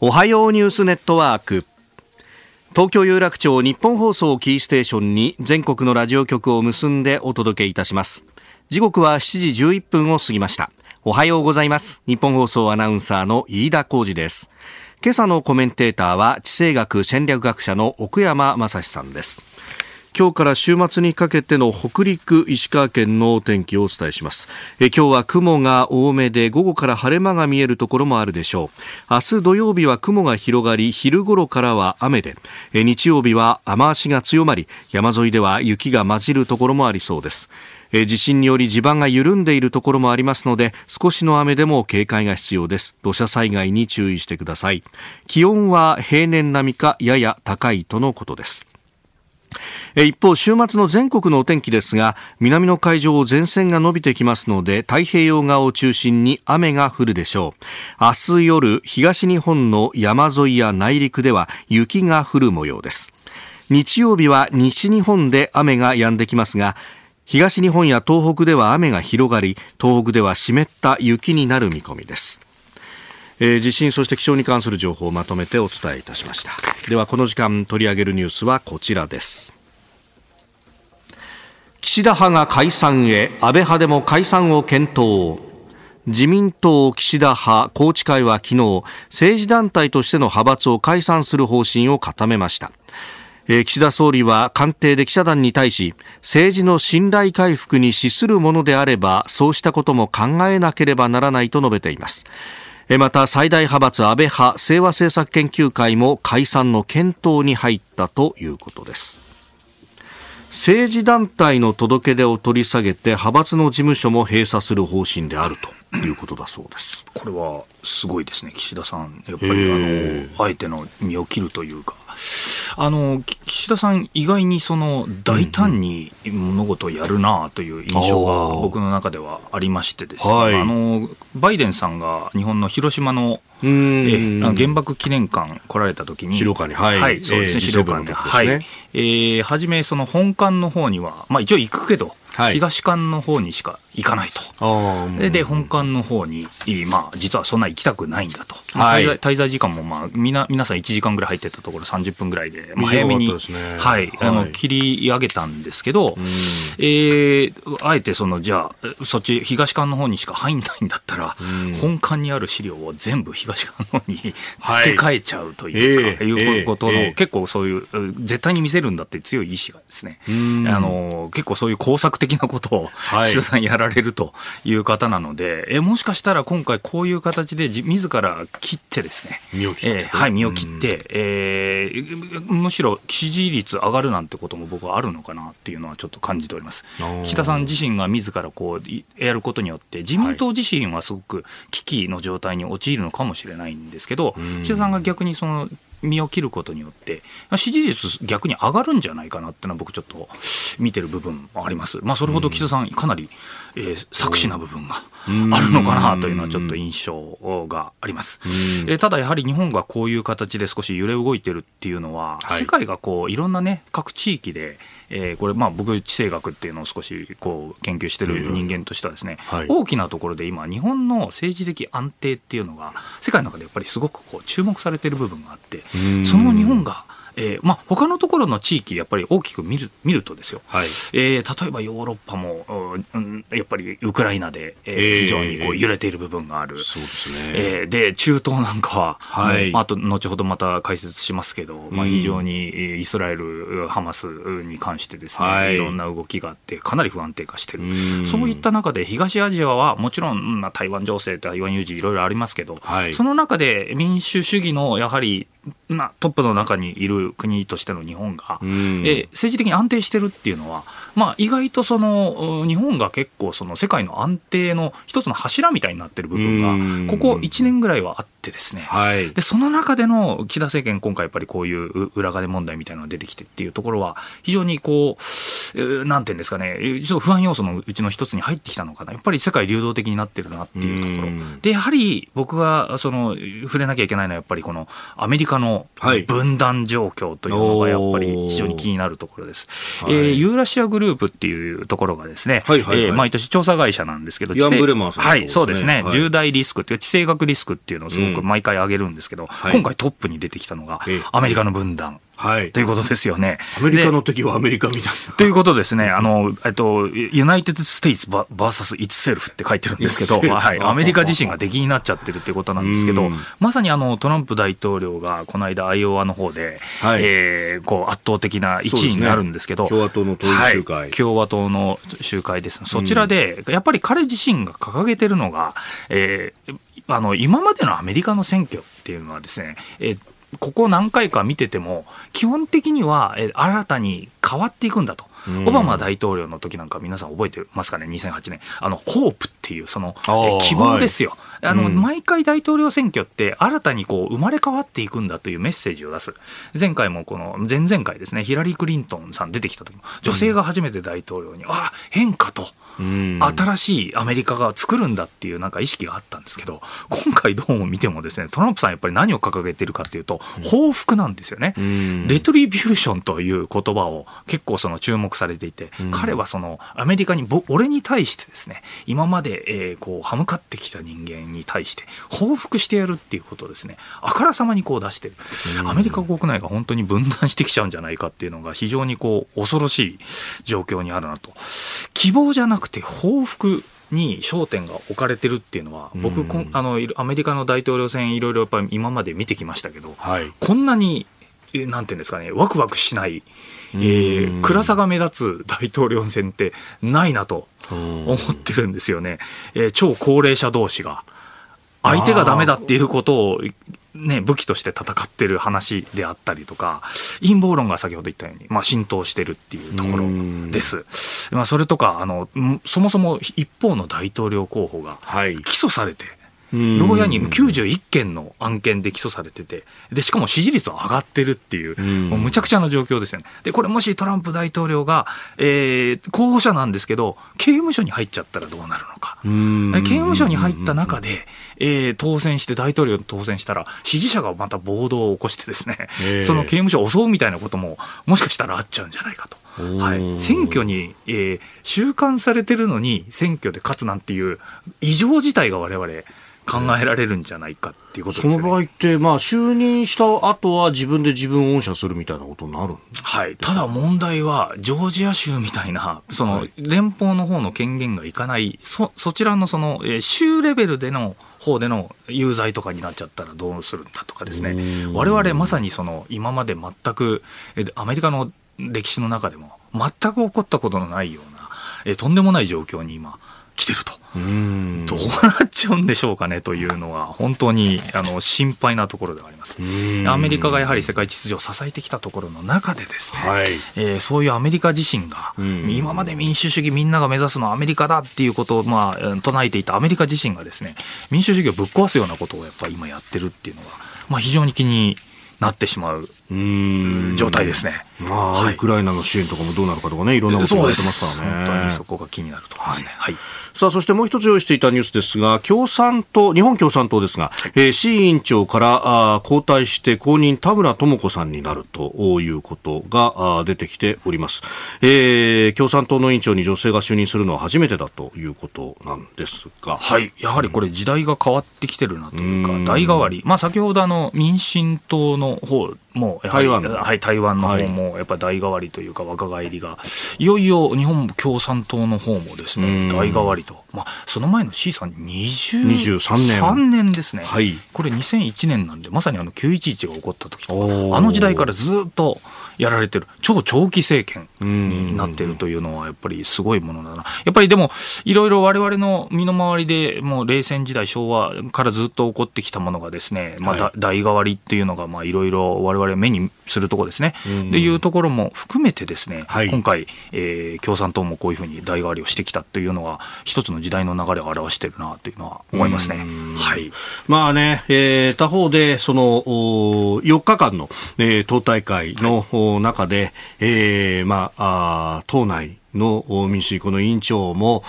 おはようニュースネットワーク。東京有楽町日本放送キーステーションに全国のラジオ局を結んでお届けいたします。時刻は7時11分を過ぎました。おはようございます。日本放送アナウンサーの飯田浩二です。今朝のコメンテーターは地政学戦略学者の奥山正史さんです。今日から週末にかけての北陸石川県のお天気をお伝えします。え今日は雲が多めで午後から晴れ間が見えるところもあるでしょう。明日土曜日は雲が広がり昼頃からは雨で。え日曜日は雨足が強まり山沿いでは雪が混じるところもありそうです。地震により地盤が緩んでいるところもありますので少しの雨でも警戒が必要です。土砂災害に注意してください。気温は平年並みかやや高いとのことです。一方週末の全国のお天気ですが南の海上を前線が伸びてきますので太平洋側を中心に雨が降るでしょう。明日夜東日本の山沿いや内陸では雪が降る模様です。日曜日は西日本で雨が止んできますが東日本や東北では雨が広がり東北では湿った雪になる見込みです。えー、地震そして気象に関する情報をまとめてお伝えいたしました。ではこの時間取り上げるニュースはこちらです。岸田派が解散へ安倍派でも解散を検討。自民党岸田派宏池会は昨日政治団体としての派閥を解散する方針を固めました。岸田総理は官邸で記者団に対し政治の信頼回復に資するものであればそうしたことも考えなければならないと述べています。また最大派閥安倍派清和政策研究会も解散の検討に入ったということです。政治団体の届け出を取り下げて派閥の事務所も閉鎖する方針であるということだそうです。これはすごいですね岸田さん。やっぱりあのあえての身を切るというかあの岸田さん、意外にその大胆に物事をやるなという印象が僕の中ではありましてですね、はい、あのバイデンさんが日本の広島のえー、あの原爆記念館来られた時に。資料館にはい、はい、そうですね、資料館で、はい、えー、初めその本館の方には、まあ一応行くけど、はい、東館の方にしか行かないと。で、本館の方に、まあ、実はそんな行きたくないんだと。はい、滞在滞在時間も、まあ、みな、皆さん1時間ぐらい入ってたところ30分ぐらいで、まあ、早めに、ね、はい、あの、切り上げたんですけど、えー、あえてその、じゃあ、そっち、東館の方にしか入んないんだったら、本館にある資料を全部東館の方に付け替えちゃうというか、はい、いうことの、えー、結構そういう、絶対に見せるんだって強い意志がですね、あの、結構そういう工作的的なことを岸田さんやられるという方なので、えもしかしたら今回こういう形で自ら切ってですね、身を切って、えー、はい、身を切って、えー、むしろ支持率上がるなんてことも僕はあるのかなっていうのはちょっと感じております。岸田さん自身が自らこうやることによって、自民党自身はすごく危機の状態に陥るのかもしれないんですけど、岸田さんが逆にその身を切ることによって、支持率逆に上がるんじゃないかなっていうのは僕ちょっと見てる部分もあります。まあそれほど岸田さんかなり、えー、作詞な部分があるのかなというのはちょっと印象があります。えー、ただやはり日本がこういう形で少し揺れ動いてるっていうのは、はい、世界がこういろんなね各地域でえー、これ、まあ、僕、地政学っていうのを少しこう研究してる人間としてはですね、はい、大きなところで今、日本の政治的安定っていうのが、世界の中でやっぱりすごくこう注目されてる部分があって、その日本が、えーまあ、他のところの地域、やっぱり大きく見る見るとですよ、はい、えー、例えばヨーロッパも、うん、やっぱりウクライナで、えー、非常にこう揺れている部分がある、そうですね。えー、で中東なんかは、はい。あと後ほどまた解説しますけど、まあ、非常にイスラエル、ハマスに関してですね、はい、いろんな動きがあって、かなり不安定化している、そういった中で、東アジアはもちろん、まあ、台湾情勢、台湾有事、いろいろありますけど、はい、その中で民主主義のやはりまあ、トップの中にいる国としての日本が、うん、え政治的に安定してるっていうのは、まあ、意外とその日本が結構その世界の安定の一つの柱みたいになってる部分が、ここ1年ぐらいはあってですね、はい、でその中での岸田政権、今回やっぱりこういう裏金問題みたいなのが出てきてっていうところは、非常にこう、なんていうんですかね、ちょっと不安要素のうちの一つに入ってきたのかな、やっぱり世界流動的になってるなっていうところ、でやはり僕がその触れなきゃいけないのは、やっぱりこのアメリカの分断状況というのがやっぱり非常に気になるところです。はい、えー、ユーラシアグループっていうところがですね、はいはいはい、えー、毎年調査会社なんですけど、イアン・ブレマーさん、ね、はい、そうですね、はい、重大リスクっていう地政学リスクっていうのをすごく毎回挙げるんですけど、うん、今回トップに出てきたのが、アメリカの分断。はい。ということですよね。アメリカの敵はアメリカみたいな。ということですね。あの、えっと、 United States versus itself って書いてるんですけど、はい。アメリカ自身が敵になっちゃってるっていうことなんですけど、まさにあの、トランプ大統領がこの間、アイオワの方で、はい、えー、こう、圧倒的な1位になるんですけど、ね、共和党の党員集会、はい、共和党の集会です。そちらで、やっぱり彼自身が掲げてるのが、えー、あの、今までのアメリカの選挙っていうのはですね、えーここ何回か見てても、基本的には新たに変わっていくんだと。オバマ大統領の時なんか皆さん覚えてますかね、2008年。あの、ホープっていう、その、希望ですよ。はい、あの、うん、毎回大統領選挙って新たにこう、生まれ変わっていくんだというメッセージを出す。前回もこの、前々回ですね、ヒラリー・クリントンさん出てきた時も、女性が初めて大統領に、うん、あ、変化と。新しいアメリカが作るんだっていうなんか意識があったんですけど今回どうも見てもですねトランプさんやっぱり何を掲げてるかっていうと報復なんですよね。レトリビューションという言葉を結構その注目されていて彼はそのアメリカに俺に対してですね今までえーこう歯向かってきた人間に対して報復してやるっていうことをですね。あからさまにこう出してる。アメリカ国内が本当に分断してきちゃうんじゃないかっていうのが非常にこう恐ろしい状況にあるなと。希望じゃなくて報復に焦点が置かれてるっていうのは、僕、あのアメリカの大統領選、いろいろやっぱり今まで見てきましたけど、はい、こんなに、なんていうんですかね、ワクワクしない、えー、暗さが目立つ大統領選ってないなと思ってるんですよね。えー、超高齢者同士が。相手がダメだっていうことをね、武器として戦ってる話であったりとか、陰謀論が先ほど言ったように、まあ、浸透してるっていうところです。まあ、それとか、あの、そもそも一方の大統領候補が起訴されて、はい牢屋に91件の案件で起訴されてて、で、しかも支持率は上がってるっていう、もうむちゃくちゃな状況ですよね。で、これもしトランプ大統領が、えー、候補者なんですけど、刑務所に入っちゃったらどうなるのか。刑務所に入った中で、えー、当選して大統領当選したら、支持者がまた暴動を起こしてですね、その刑務所を襲うみたいなことも、もしかしたらあっちゃうんじゃないかと。はい、選挙に、えー、収監されてるのに選挙で勝つなんていう異常事態が我々考えられるんじゃないかっていうことですね。その場合って、まあ、就任した後は自分で自分を恩赦するみたいなことになるはい。ただ問題は、ジョージア州みたいな、その、連邦の方の権限がいかない、そ、そちらのその、えー、州レベルでの方での有罪とかになっちゃったらどうするんだとかですね。我々まさにその、今まで全く、えアメリカの歴史の中でも全く起こったことのないような、えとんでもない状況に今来てると。どうなっちゃうんでしょうかねというのは本当にあの心配なところではあります。アメリカがやはり世界秩序を支えてきたところの中でですね、はい、えー、そういうアメリカ自身が、今まで民主主義みんなが目指すのはアメリカだっていうことを、まあ、唱えていたアメリカ自身がですね民主主義をぶっ壊すようなことをやっぱり今やってるっていうのは、まあ、非常に気になってしまう状態ですね。まあ、はい、ウクライナの支援とかもどうなるかとかね、いろんなこと言われてますからね。本当にそこが気になるところですね。はい、はいさあ、そしてもう一つ用意していたニュースですが、共産党、日本共産党ですが、はい、えー、志位委員長からあ交代して後任田村智子さんになるということがあ出てきております、えー。共産党の委員長に女性が就任するのは初めてだということなんですが。はい。やはりこれ時代が変わってきてるなというか、代替わり。まあ先ほどあの民進党の方も台湾はい、台湾の方もやっぱり代替わりというか若返りが、いよいよ日本共産党の方もですね、代替わりと、まあ、その前の C さん23年 ,23 年。ですね、はい、これ2001年なんでまさにあの911が起こった時とかあの時代からずっとやられてる。超長期政権になってるというのはやっぱりすごいものだな。やっぱりでもいろいろ我々の身の回りでもう冷戦時代昭和からずっと起こってきたものがですね、まあ、代替わりっていうのがいろいろ我々目にするところですねっていうところも含めてですね、はい、今回、えー、共産党もこういうふうに代替わりをしてきたというのは一つの時代の流れを表してるなというのは思いますね。はい。まあね、えー、他方でその4日間の、えー、党大会の、はい中で、えー、まあ、あ党内の民主この委員長も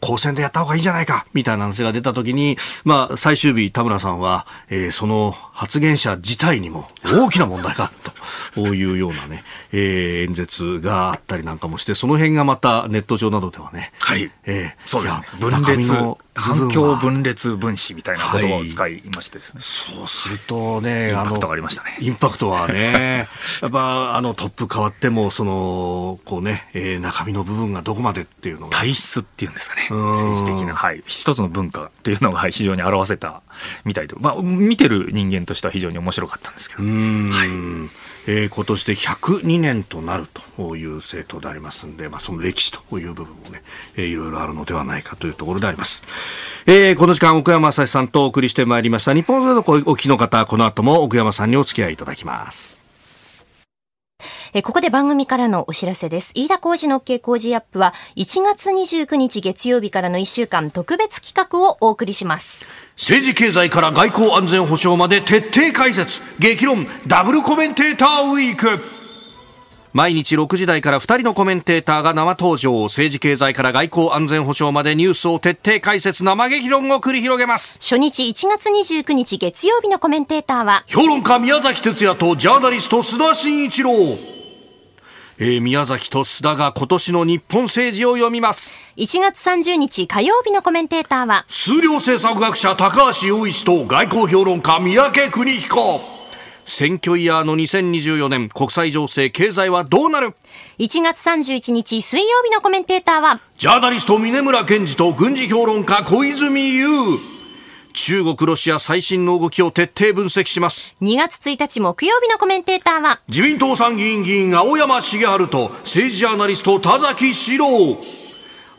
公選でやった方がいいんじゃないかみたいな話が出たときに、まあ、最終日、田村さんは、えー、その発言者自体にも大きな問題があるというようなね、えー、演説があったりなんかもして、その辺がまたネット上などではね、はい、えー、そうですね、分裂反響分裂分子みたいな言葉を使いましてですね、はい、そうするとね、インパクトがありましたね。インパクトはね、<laughs> やっぱあのトップ変わっても、その、こうね、えー、中身の部分がどこまでっていうのが。体質っていうんですかね、政治的な、はい、一つの文化っていうのが非常に表せたみたいで、まあ、見てる人間としては非常に面白かったんですけど。はいえー、今年で102年となるという政党でありますんで、まあ、その歴史という部分もね、えー、いろいろあるのではないかというところであります。えー、この時間、奥山朝さんとお送りしてまいりました。日本全国お聞きの方、この後も奥山さんにお付き合いいただきます。えここで番組からのお知らせです。飯田工事の OK 工事アップは1月29日月曜日からの1週間特別企画をお送りします。政治経済から外交安全保障まで徹底解説。激論ダブルコメンテーターウィーク。毎日6時台から2人のコメンテーターが生登場政治経済から外交安全保障までニュースを徹底解説生激論を繰り広げます初日1月29日月曜日のコメンテーターは評論家宮崎哲也とジャーナリスト須田慎一郎えー、宮崎と須田が今年の日本政治を読みます。1月30日火曜日のコメンテーターは、数量政策学者高橋洋一と外交評論家三宅邦彦。選挙イヤーの2024年国際情勢経済はどうなる ?1 月31日水曜日のコメンテーターは、ジャーナリスト峰村健二と軍事評論家小泉悠。中国、ロシア最新の動きを徹底分析します2月1日木曜日のコメンテーターは自民党参議院議員青山茂春と政治ジャーナリスト田崎史郎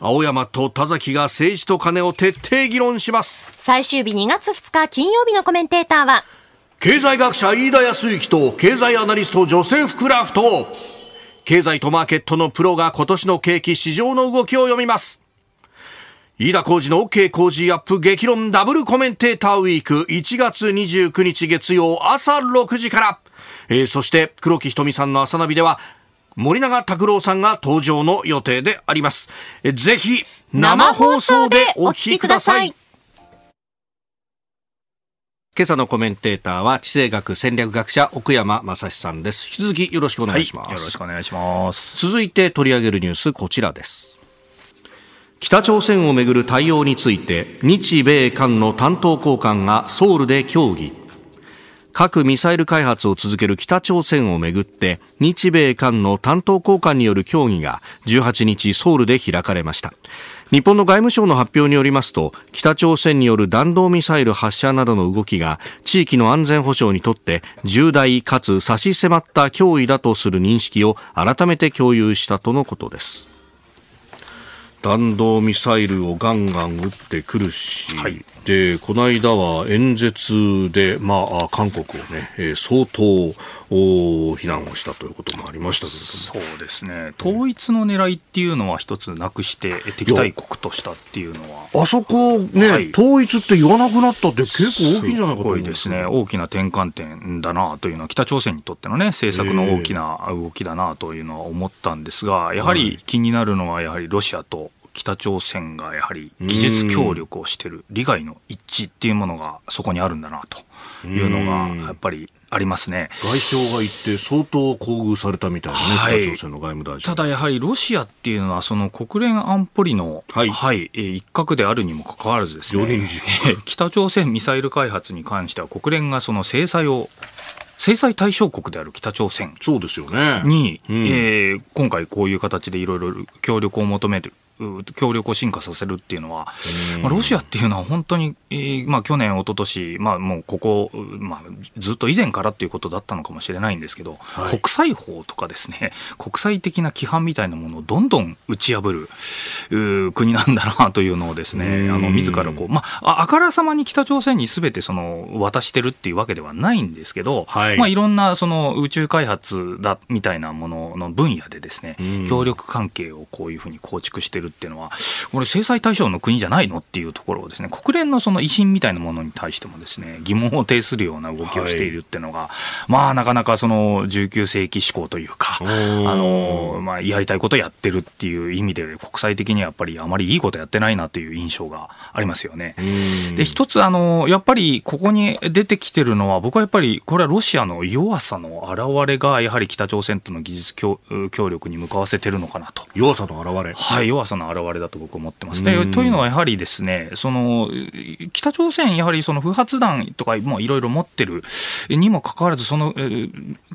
青山と田崎が政治と金を徹底議論します最終日2月2日金曜日のコメンテーターは経済学者飯田康之と経済アナリストジョセフ・クラフト経済とマーケットのプロが今年の景気市場の動きを読みます飯田浩二の OK 工事アップ激論ダブルコメンテーターウィーク1月29日月曜朝6時から、えー、そして黒木瞳さんの朝ナビでは森永拓郎さんが登場の予定であります。え、ぜひ生放送でお聞きください。今朝のコメンテーターは地政学戦略学者奥山正史さんです。引き続きよろしくお願いします。はい、よろしくお願いします。続いて取り上げるニュースこちらです。北朝鮮をめぐる対応について日米韓の担当高官がソウルで協議。核・ミサイル開発を続ける北朝鮮をめぐって日米韓の担当高官による協議が18日ソウルで開かれました日本の外務省の発表によりますと北朝鮮による弾道ミサイル発射などの動きが地域の安全保障にとって重大かつ差し迫った脅威だとする認識を改めて共有したとのことです。弾道ミサイルをガンガン撃ってくるし、はい、でこの間は演説で、まあ、韓国をね、えー、相当非難をしたということもありましたけれども。そうですね。統一の狙いっていうのは一つなくして敵対国としたっていうのは。あそこね、はい、統一って言わなくなったって結構大きいんじゃないかと思いですね大きな転換点だなというのは北朝鮮にとってのね政策の大きな動きだなというのは思ったんですがやはり気になるのはやはりロシアと北朝鮮がやはり技術協力をしている利害の一致っていうものがそこにあるんだなというのがやっぱりありますね。外相が行って相当厚遇されたみたいなね、はい、北朝鮮の外務大臣。ただやはりロシアっていうのはその国連安保理の、はい。はい、一角であるにもかかわらずですね。<laughs> 北朝鮮ミサイル開発に関しては国連がその制裁を制裁対象国である北朝鮮そうですよね。に、うん、えー、今回こういう形でいろいろ協力を求めて協力を進化させるっていうのは、まあ、ロシアっていうのは本当に、えー、まあ、去年、一昨年まあもうここ、まあ、ずっと以前からっていうことだったのかもしれないんですけど、はい、国際法とかですね、国際的な規範みたいなものをどんどん打ち破る国なんだなというのをですね、あの自らこう、まあ、あからさまに北朝鮮にすべてその渡してるっていうわけではないんですけど、はい。まあ、いろんなその宇宙開発だみたいなものの分野でですね、協力関係をこういうふうに構築してるっていうのは、これ、制裁対象の国じゃないのっていうところをですね、国連のその威信みたいなものに対してもですね、疑問を呈するような動きをしているっていうのが、はい、まあ、なかなかその19世紀志向というか、あの、まあ、やりたいことやってるっていう意味で、国際的にはやっぱりあまりいいことやってないなという印象がありますよね。で、一つ、あの、やっぱりここに出てきてるのは、僕はやっぱり、これはロシアの弱さの表れが、やはり北朝鮮との技術協力に向かわせてるのかなと。弱さの表れはい、弱さの表れだと僕は思ってますね。というのはやはりですね、その北朝鮮、やはりその不発弾とかいろいろ持ってるにもかかわらず、その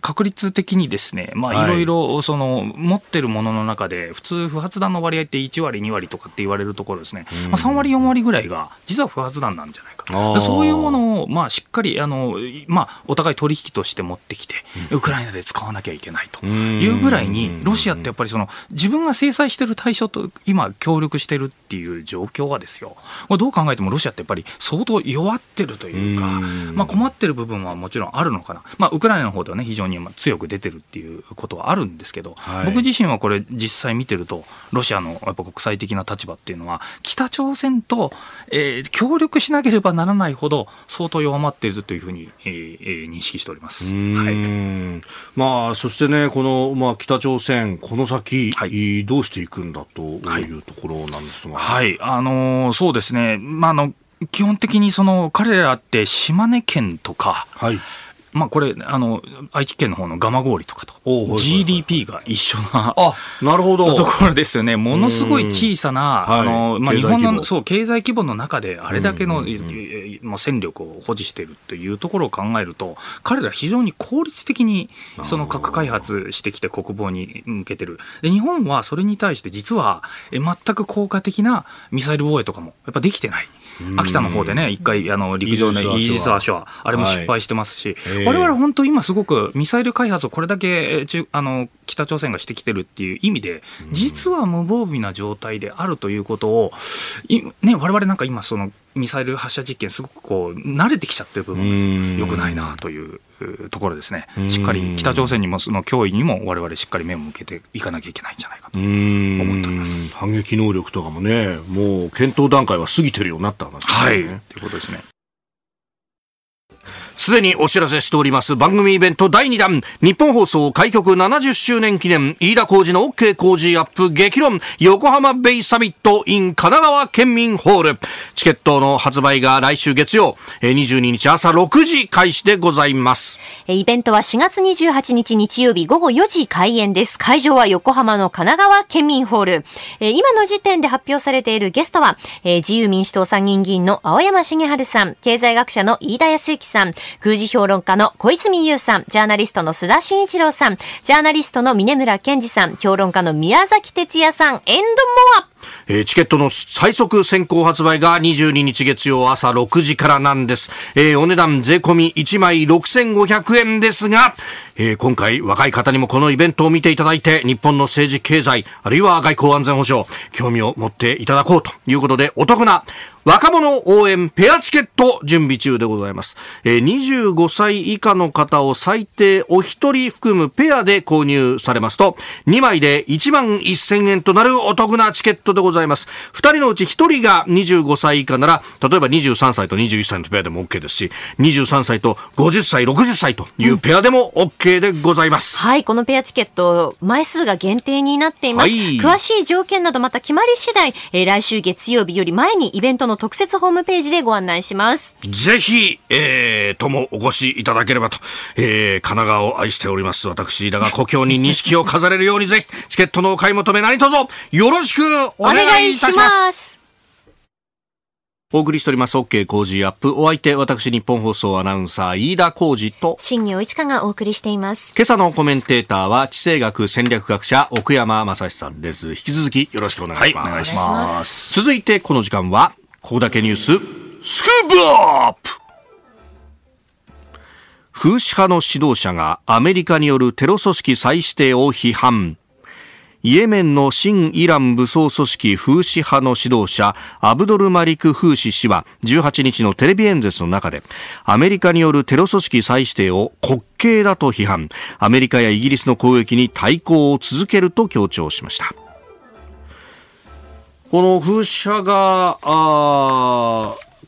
確率的にですね、まあいろいろその持ってるものの中で、普通不発弾の割合って1割、2割とかって言われるところですね、まあ、3割、4割ぐらいが実は不発弾なんじゃないか。そういうものを、まあ、しっかりあの、まあ、お互い取引として持ってきて、ウクライナで使わなきゃいけないというぐらいに、ロシアってやっぱりその自分が制裁してる対象と今、協力してるっていう状況はですよ、どう考えてもロシアってやっぱり相当弱ってるというか、まあ、困ってる部分はもちろんあるのかな、まあ、ウクライナの方ではね、非常に強く出てるっていうことはあるんですけど、はい、僕自身はこれ、実際見てると、ロシアのやっぱ国際的な立場っていうのは、北朝鮮と、えー、協力しなければならないほど相当弱まっているというふうに、えー、認識しております。はい、まあそしてねこのまあ北朝鮮この先、はい、どうしていくんだというところなんですが、はい、あのー、そうですね。まああの基本的にその彼らって島根県とか、はい、まあ、これあの愛知県の方の蒲郡とかと GDP が一緒なあなるほど。ところですよね。ものすごい小さな、あのまあ、日本のそう経済規模の中であれだけの、まあ、戦力を保持しているというところを考えると彼ら非常に効率的にその核開発してきて国防に向けてる。で日本はそれに対して実は全く効果的なミサイル防衛とかもやっぱできてない。秋田の方でね、一回、あの、陸上のイージス・アショア、あれも失敗してますし、われわれ本当今すごくミサイル開発をこれだけ中、あの、北朝鮮がしてきてるっていう意味で、実は無防備な状態であるということを、ね、われわれなんか今、その、ミサイル発射実験、すごくこう、慣れてきちゃってる部分がよくないなというところですね。しっかり北朝鮮にもその脅威にも我々しっかり目を向けていかなきゃいけないんじゃないかと思っておりまます。反撃能力とかもね、もう検討段階は過ぎてるようになった話ですね。はい。ということですね。すでにお知らせしております。番組イベント第2弾。日本放送開局70周年記念。飯田浩二の OK 工事アップ激論。横浜ベイサミット in 神奈川県民ホール。チケットの発売が来週月曜。22日朝6時開始でございます。イベントは4月28日日曜日午後4時開演です。会場は横浜の神奈川県民ホール。今の時点で発表されているゲストは、自由民主党参議院議員の青山茂春さん、経済学者の飯田康之さん、空時評論家の小泉優さん、ジャーナリストの須田慎一郎さん、ジャーナリストの峰村健二さん、評論家の宮崎哲也さん、エンドモアえーチケットの最速先行発売が22日月曜朝6時からなんです。えーお値段税込み1枚6500円ですが、えー今回若い方にもこのイベントを見ていただいて、日本の政治経済、あるいは外交安全保障、興味を持っていただこうということで、お得な若者応援ペアチケット準備中でございます。え25歳以下の方を最低お一人含むペアで購入されますと、2枚で1万1000円となるお得なチケットでございます。2人のうち1人が25歳以下なら、例えば23歳と21歳のペアでも OK ですし、23歳と50歳、60歳というペアでも OK でございます。はい、このペアチケット、枚数が限定になっています。はい詳しい条件などまた決まり次第、えー来週月曜日より前にイベントの特設ホームページでご案内します。ぜひ、えー、ともお越しいただければと、えー、神奈川を愛しております私だが故郷に錦を飾れるようにぜひ、チケットのお買い求め何卒よろしくおお願願いしいいたします。お送りしております OK 工事アップ。お相手、私日本放送アナウンサー飯田浩二と、新業一華がお送りしています。今朝のコメンテーターは地政学戦略学者奥山正史さんです。引き続きよろしくお願いします。お願いします。続いてこの時間は、ここだけニュース、スクープアップ風刺派の指導者がアメリカによるテロ組織再指定を批判。イエメンの新イラン武装組織風刺派の指導者アブドルマリク・フーシ氏は18日のテレビ演説の中でアメリカによるテロ組織再指定を滑稽だと批判。アメリカやイギリスの攻撃に対抗を続けると強調しました。この風刺派が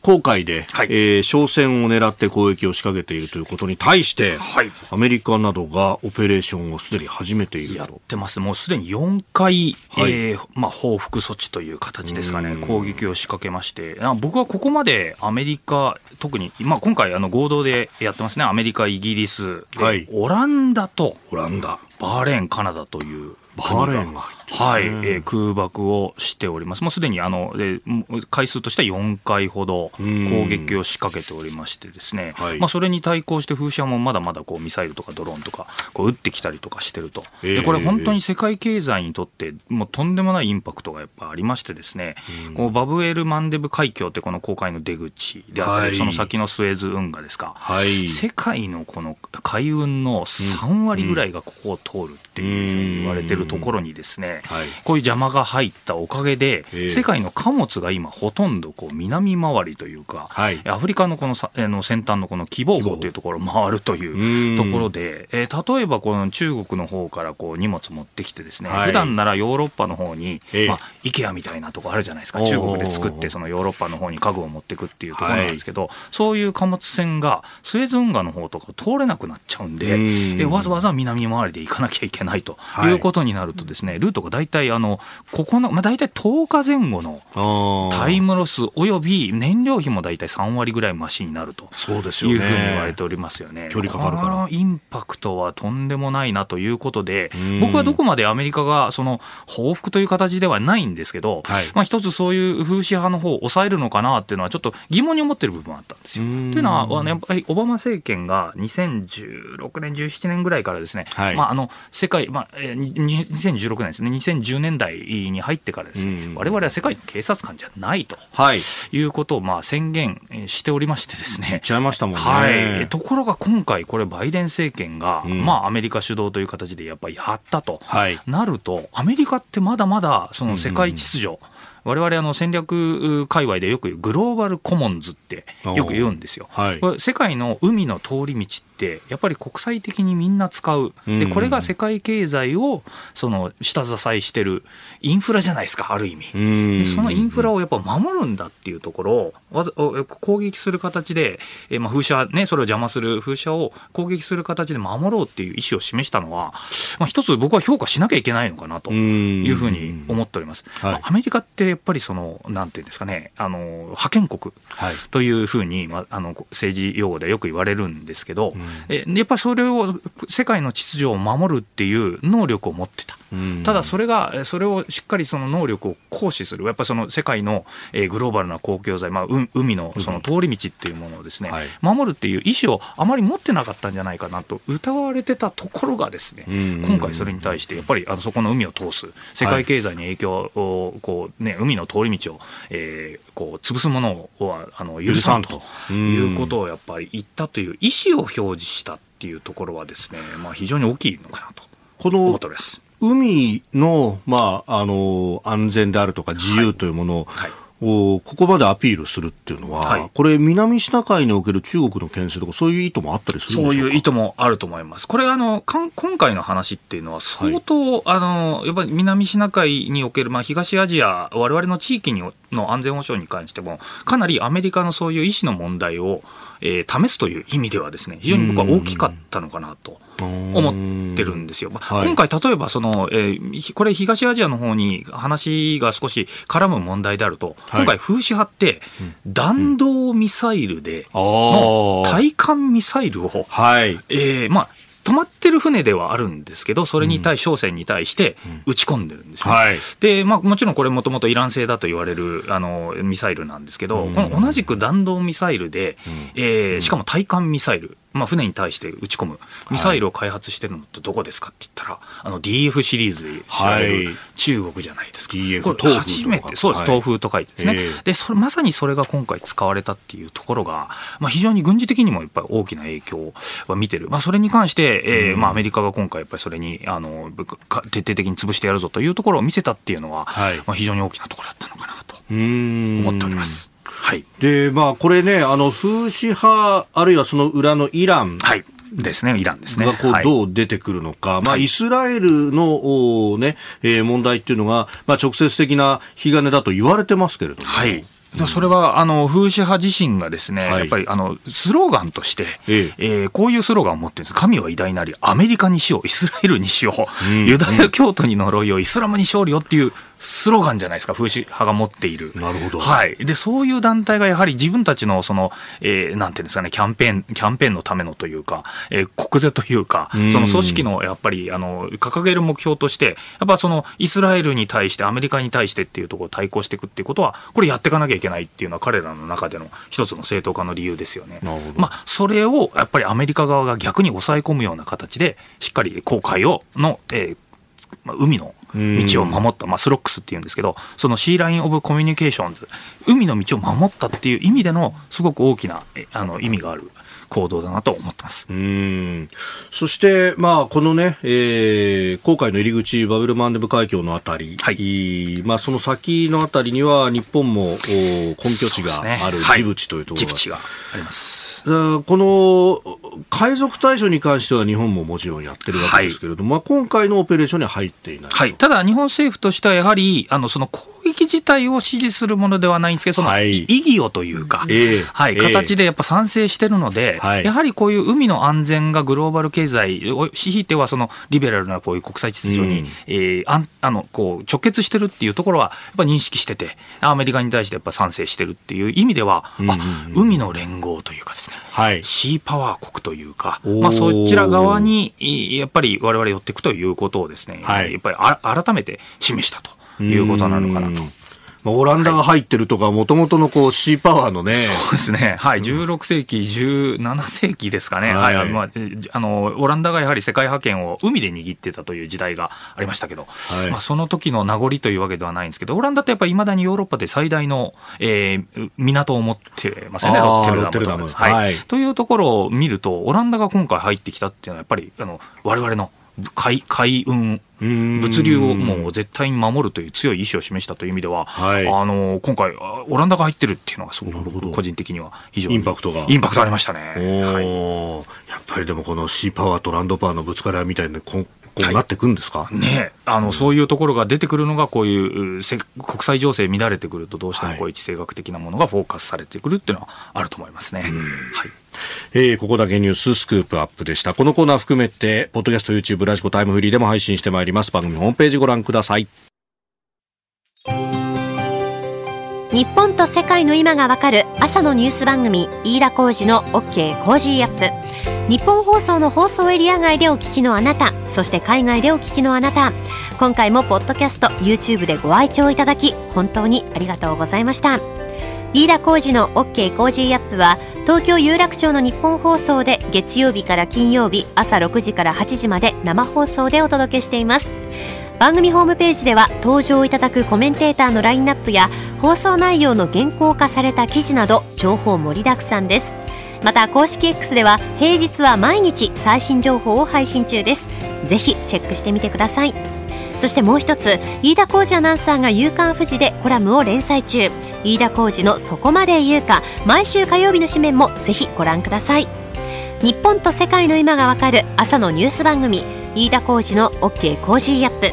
あー航海で、はい。えー商船を狙って攻撃を仕掛けているということに対して、はい。アメリカなどがオペレーションをすでに始めているやっと。てます。もうすでに4回、はい。えーまあ、報復措置という形ですかね、攻撃を仕掛けまして、あ僕はここまでアメリカ、特に、まあ、今回、あの合同でやってますね、アメリカ、イギリス、ではい。オランダとオランダ。バーレーン、カナダというバーレーンが入はい、えー空爆をしております。もうすでにあの、えー回数としては4回ほど攻撃を仕掛けておりましてですね、はいまあ、それに対抗して風車もまだまだこうミサイルとかドローンとかこう撃ってきたりとかしてると。えーで、これ本当に世界経済にとってもうとんでもないインパクトがやっぱありましてですね、こうバブエル・マンデブ海峡ってこの航海の出口であったり、はいその先のスエズ運河ですか。はい。世界のこの海運の3割ぐらいがここを通るっていうふうに言われてるところにですね、はい。こういう邪魔が入ったおかげで、ええ。世界の貨物が今ほとんどこう南回りというか、はい。アフリカのこのさあの先端のこの希望号というところを回るというところで、えー例えばこの中国の方からこう荷物持ってきてですね、はい。普段ならヨーロッパの方に、ええ。まあ、IKEA みたいなとこあるじゃないですか。中国で作ってそのヨーロッパの方に家具を持っていくっていうところなんですけど、そういう貨物船がスエズ運河の方とか通れなくなっちゃうんで、うん。えわざわざ南回りで行かなきゃいけないとはい。いうことになるとですね、ルートが大体あの、ここの、まあ、大体10日前後のタイムロスおよび燃料費も大体3割ぐらい増しになると。そうですよね。いうふうに言われておりますよね。距離かかるからこのインパクトはとんでもないなということでん、僕はどこまでアメリカがその報復という形ではないんですけど、はいまあ一つそういう風刺派の方を抑えるのかなっていうのはちょっと疑問に思ってる部分はあったんですよ。とうんいうのは、やっぱりオバマ政権が2016年、17年ぐらいからですね、はいまああの世界、まあ、えーに2016年ですね、2010年代に入ってからですね、うん我々は世界の警察官じゃないと。はい。いうことをまあ宣言えーしておりましてですね。言っちゃいましたもんね。はい、ところが今回、これ、バイデン政権が、んまあ、アメリカ主導という形でやっぱりやったと、はいなると、アメリカってまだまだその世界秩序、我々あの戦略界隈でよくグローバルコモンズってよく言うんですよ。はいこれ世界の海の通り道ってやっぱり国際的にみんな使う。で、これが世界経済をその下支えしてるインフラじゃないですか、ある意味。でそのインフラをやっぱ守るんだっていうところをわざお攻撃する形で、えーまあ風車ね、それを邪魔する風車を攻撃する形で守ろうっていう意思を示したのは、まあ、一つ僕は評価しなきゃいけないのかなというふうに思っております。はい。まあアメリカってやっぱりその、なんていうんですかね、あの、覇権国はい。というふうに、まあ、あの政治用語でよく言われるんですけど、えやっぱりそれを世界の秩序を守るっていう能力を持ってた。ただそれが、えそれをしっかりその能力を行使する、やっぱりその世界の、えーグローバルな公共財、まあ、う海のその通り道っていうものをですね、はい。守るっていう意思をあまり持ってなかったんじゃないかなと疑われてたところがですね、ん。今回それに対してやっぱりあのそこの海を通す。世界経済に影響をこう、ね、海の通り道を、えーこう潰すものはあの許さんということをやっぱり言ったという意思を表示したっていうところはですね、まあ、非常に大きいのかなとこの思っております。海の、まあ、あの、安全であるとか自由というものを、はいここまでアピールするっていうのは、はいこれ、南シナ海における中国の牽制とか、そういう意図もあったりするそういう意図もあると思います。これあのかん今回の話っていうのは相当、あのやっぱり南シナ海におけるまあ東アジア我々の地域にの安全保障に関してもかなりアメリカのそういう意思の問題を、えー試すという意味ではですね非常に僕は大きかったのかなと思ってるんですよ。まあはい。今回例えばその、えーひこれ東アジアの方に話が少し絡む問題であると、はい。今回風刺派って弾道ミサイルであのー。対艦ミサイルをはい。えーまあ、止まってる船ではあるんですけど、それに対し、商船に対して撃ち込んでるんですね。はい。で、まあ、もちろんこれもともとイラン製だと言われる、あの、ミサイルなんですけど、この同じく弾道ミサイルで、えーしかも対艦ミサイル、まあ、船に対して撃ち込む。ミサイルを開発してるのってどこですかって言ったら、あの DF シリーズで知られはい。る中国じゃないですか。DF これ初めて、そうです、はい。東風と書いてですね。ええ。で、それ、まさにそれが今回使われたっていうところが、まあ、非常に軍事的にもやっぱり大きな影響は見てる。まあ、それに関して、えーまあ、アメリカが今回やっぱりそれに、あの、か徹底的に潰してやるぞというところを見せたっていうのは、はい。まあ、非常に大きなところだったのかなと思っております。はい。で、まあ、これね、あの、風刺派、あるいはその裏のイランはい。ですね、イランですね。がこうはいどう出てくるのか、まあ、はいイスラエルの、おねえー問題っていうのが、まあ、直接的な引き金だと言われてますけれども、はい。でそれは、あの、風刺派自身がですね、はいやっぱり、あの、スローガンとして、ええーこういうスローガンを持ってるんです。神は偉大なり、アメリカにしよう、イスラエルにしよう、ユダヤ教徒に呪いを、イスラムに勝利をっていうスローガンじゃないですか、風刺派が持っている。なるほどはい。で、そういう団体がやはり自分たちの、その、えーなんていうんですかね、キャンペーン、キャンペーンのためのというか、えー国是というか、んその組織の、やっぱり、あの、掲げる目標として、やっぱその、イスラエルに対して、アメリカに対してっていうところを対抗していくっていうことは、これやっていかなきゃいけないっていうのは、彼らの中での一つの正当化の理由ですよね。なるほどまあ、それを、やっぱりアメリカ側が逆に抑え込むような形で、しっかり航海を、の、えーまあ、海の道を守った、まあ、スロックスっていうんですけど、そのシーライン・オブ・コミュニケーションズ、海の道を守ったっていう意味での、すごく大きなえあの意味がある行動だなと思ってます。うーん。そして、まあ、このね、えー、航海の入り口、バベルマンデブ海峡のあたり、はい。まあ、その先のあたりには、日本もお根拠地があるはい。ジブチというところが。ジブチがあります。この海賊対処に関しては日本ももちろんやってるわけですけれども、まあ、今回のオペレーションには入っていない。はい。ただ、日本政府としてはやはり、あの、その攻撃自体を支持するものではないんですけど、そのはい。意義をというか、ええはい、ええ。形でやっぱ賛成してるので、はい。やはりこういう海の安全がグローバル経済を、ひいてはそのリベラルなこういう国際秩序に、うん。えーあんあの、こう、直結してるっていうところは、やっぱ認識してて、アメリカに対してやっぱ賛成してるっていう意味では、うんうん。あ、海の連合というかですね、はい。シーパワー国というか、まあ、そちら側に、いやっぱり我々寄っていくということをですね、はい。やっぱりあ改めて示したということなのかなと。オランダが入ってるとか、もともとのこうシーパワーのね、そうですね。はい。16世紀、17世紀ですかね。ははいい。まあ、えあの、オランダがやはり世界覇権を海で握ってたという時代がありましたけど、はいまあ、その時の名残というわけではないんですけど、オランダってやっぱり未だにヨーロッパで最大の、えー港を持ってますよね、ロッテルダムとかはいというところを見ると、オランダが今回入ってきたっていうのは、やっぱり、あの、我々の海海運物流をもう絶対に守るという強い意志を示したという意味では、はい、あの今回、オランダが入ってるっていうのがすごく個人的には非常にインパクトが。インパクトありましたね、はい、やっぱりでもこのシーパワーとランドパワーのぶつかり合いみたいなこうなってくんですか、はい、ねあのそういうところが出てくるのがこういう国際情勢乱れてくるとどうしてもこうい。う地政学的なものがフォーカスされてくるっていうのはあると思いますね。はいえー、ここだけニューススクープアップでした。このコーナー含めて、ポッドキャスト、YouTube、ラジコタイムフリーでも配信してまいります。番組ホームページご覧ください。日本と世界の今がわかる朝のニュース番組、飯田浩司の OK Cozy up。ニッポン放送の放送エリア外でお聞きのあなた、そして海外でお聞きのあなた、今回もポッドキャスト、YouTube でご愛聴いただき、本当にありがとうございました。飯田浩二の OK コージーアップは東京有楽町のニッポン放送で月曜日から金曜日朝6時から8時まで生放送でお届けしています。番組ホームページでは登場いただくコメンテーターのラインナップや放送内容の原稿化された記事など情報盛りだくさんです。また公式 X では平日は毎日最新情報を配信中です。ぜひチェックしてみてください。そしてもう一つ飯田浩司アナウンサーが「夕刊フジ」でコラムを連載中。飯田浩司の「そこまで言うか」毎週火曜日の紙面もぜひご覧ください。日本と世界の今がわかる朝のニュース番組飯田浩二の OK コージーアップ。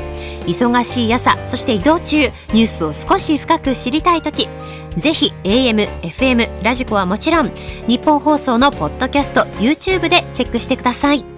忙しい朝そして移動中ニュースを少し深く知りたい時。ぜひ AM、FM、ラジコはもちろんニッポン放送のポッドキャスト YouTube でチェックしてください。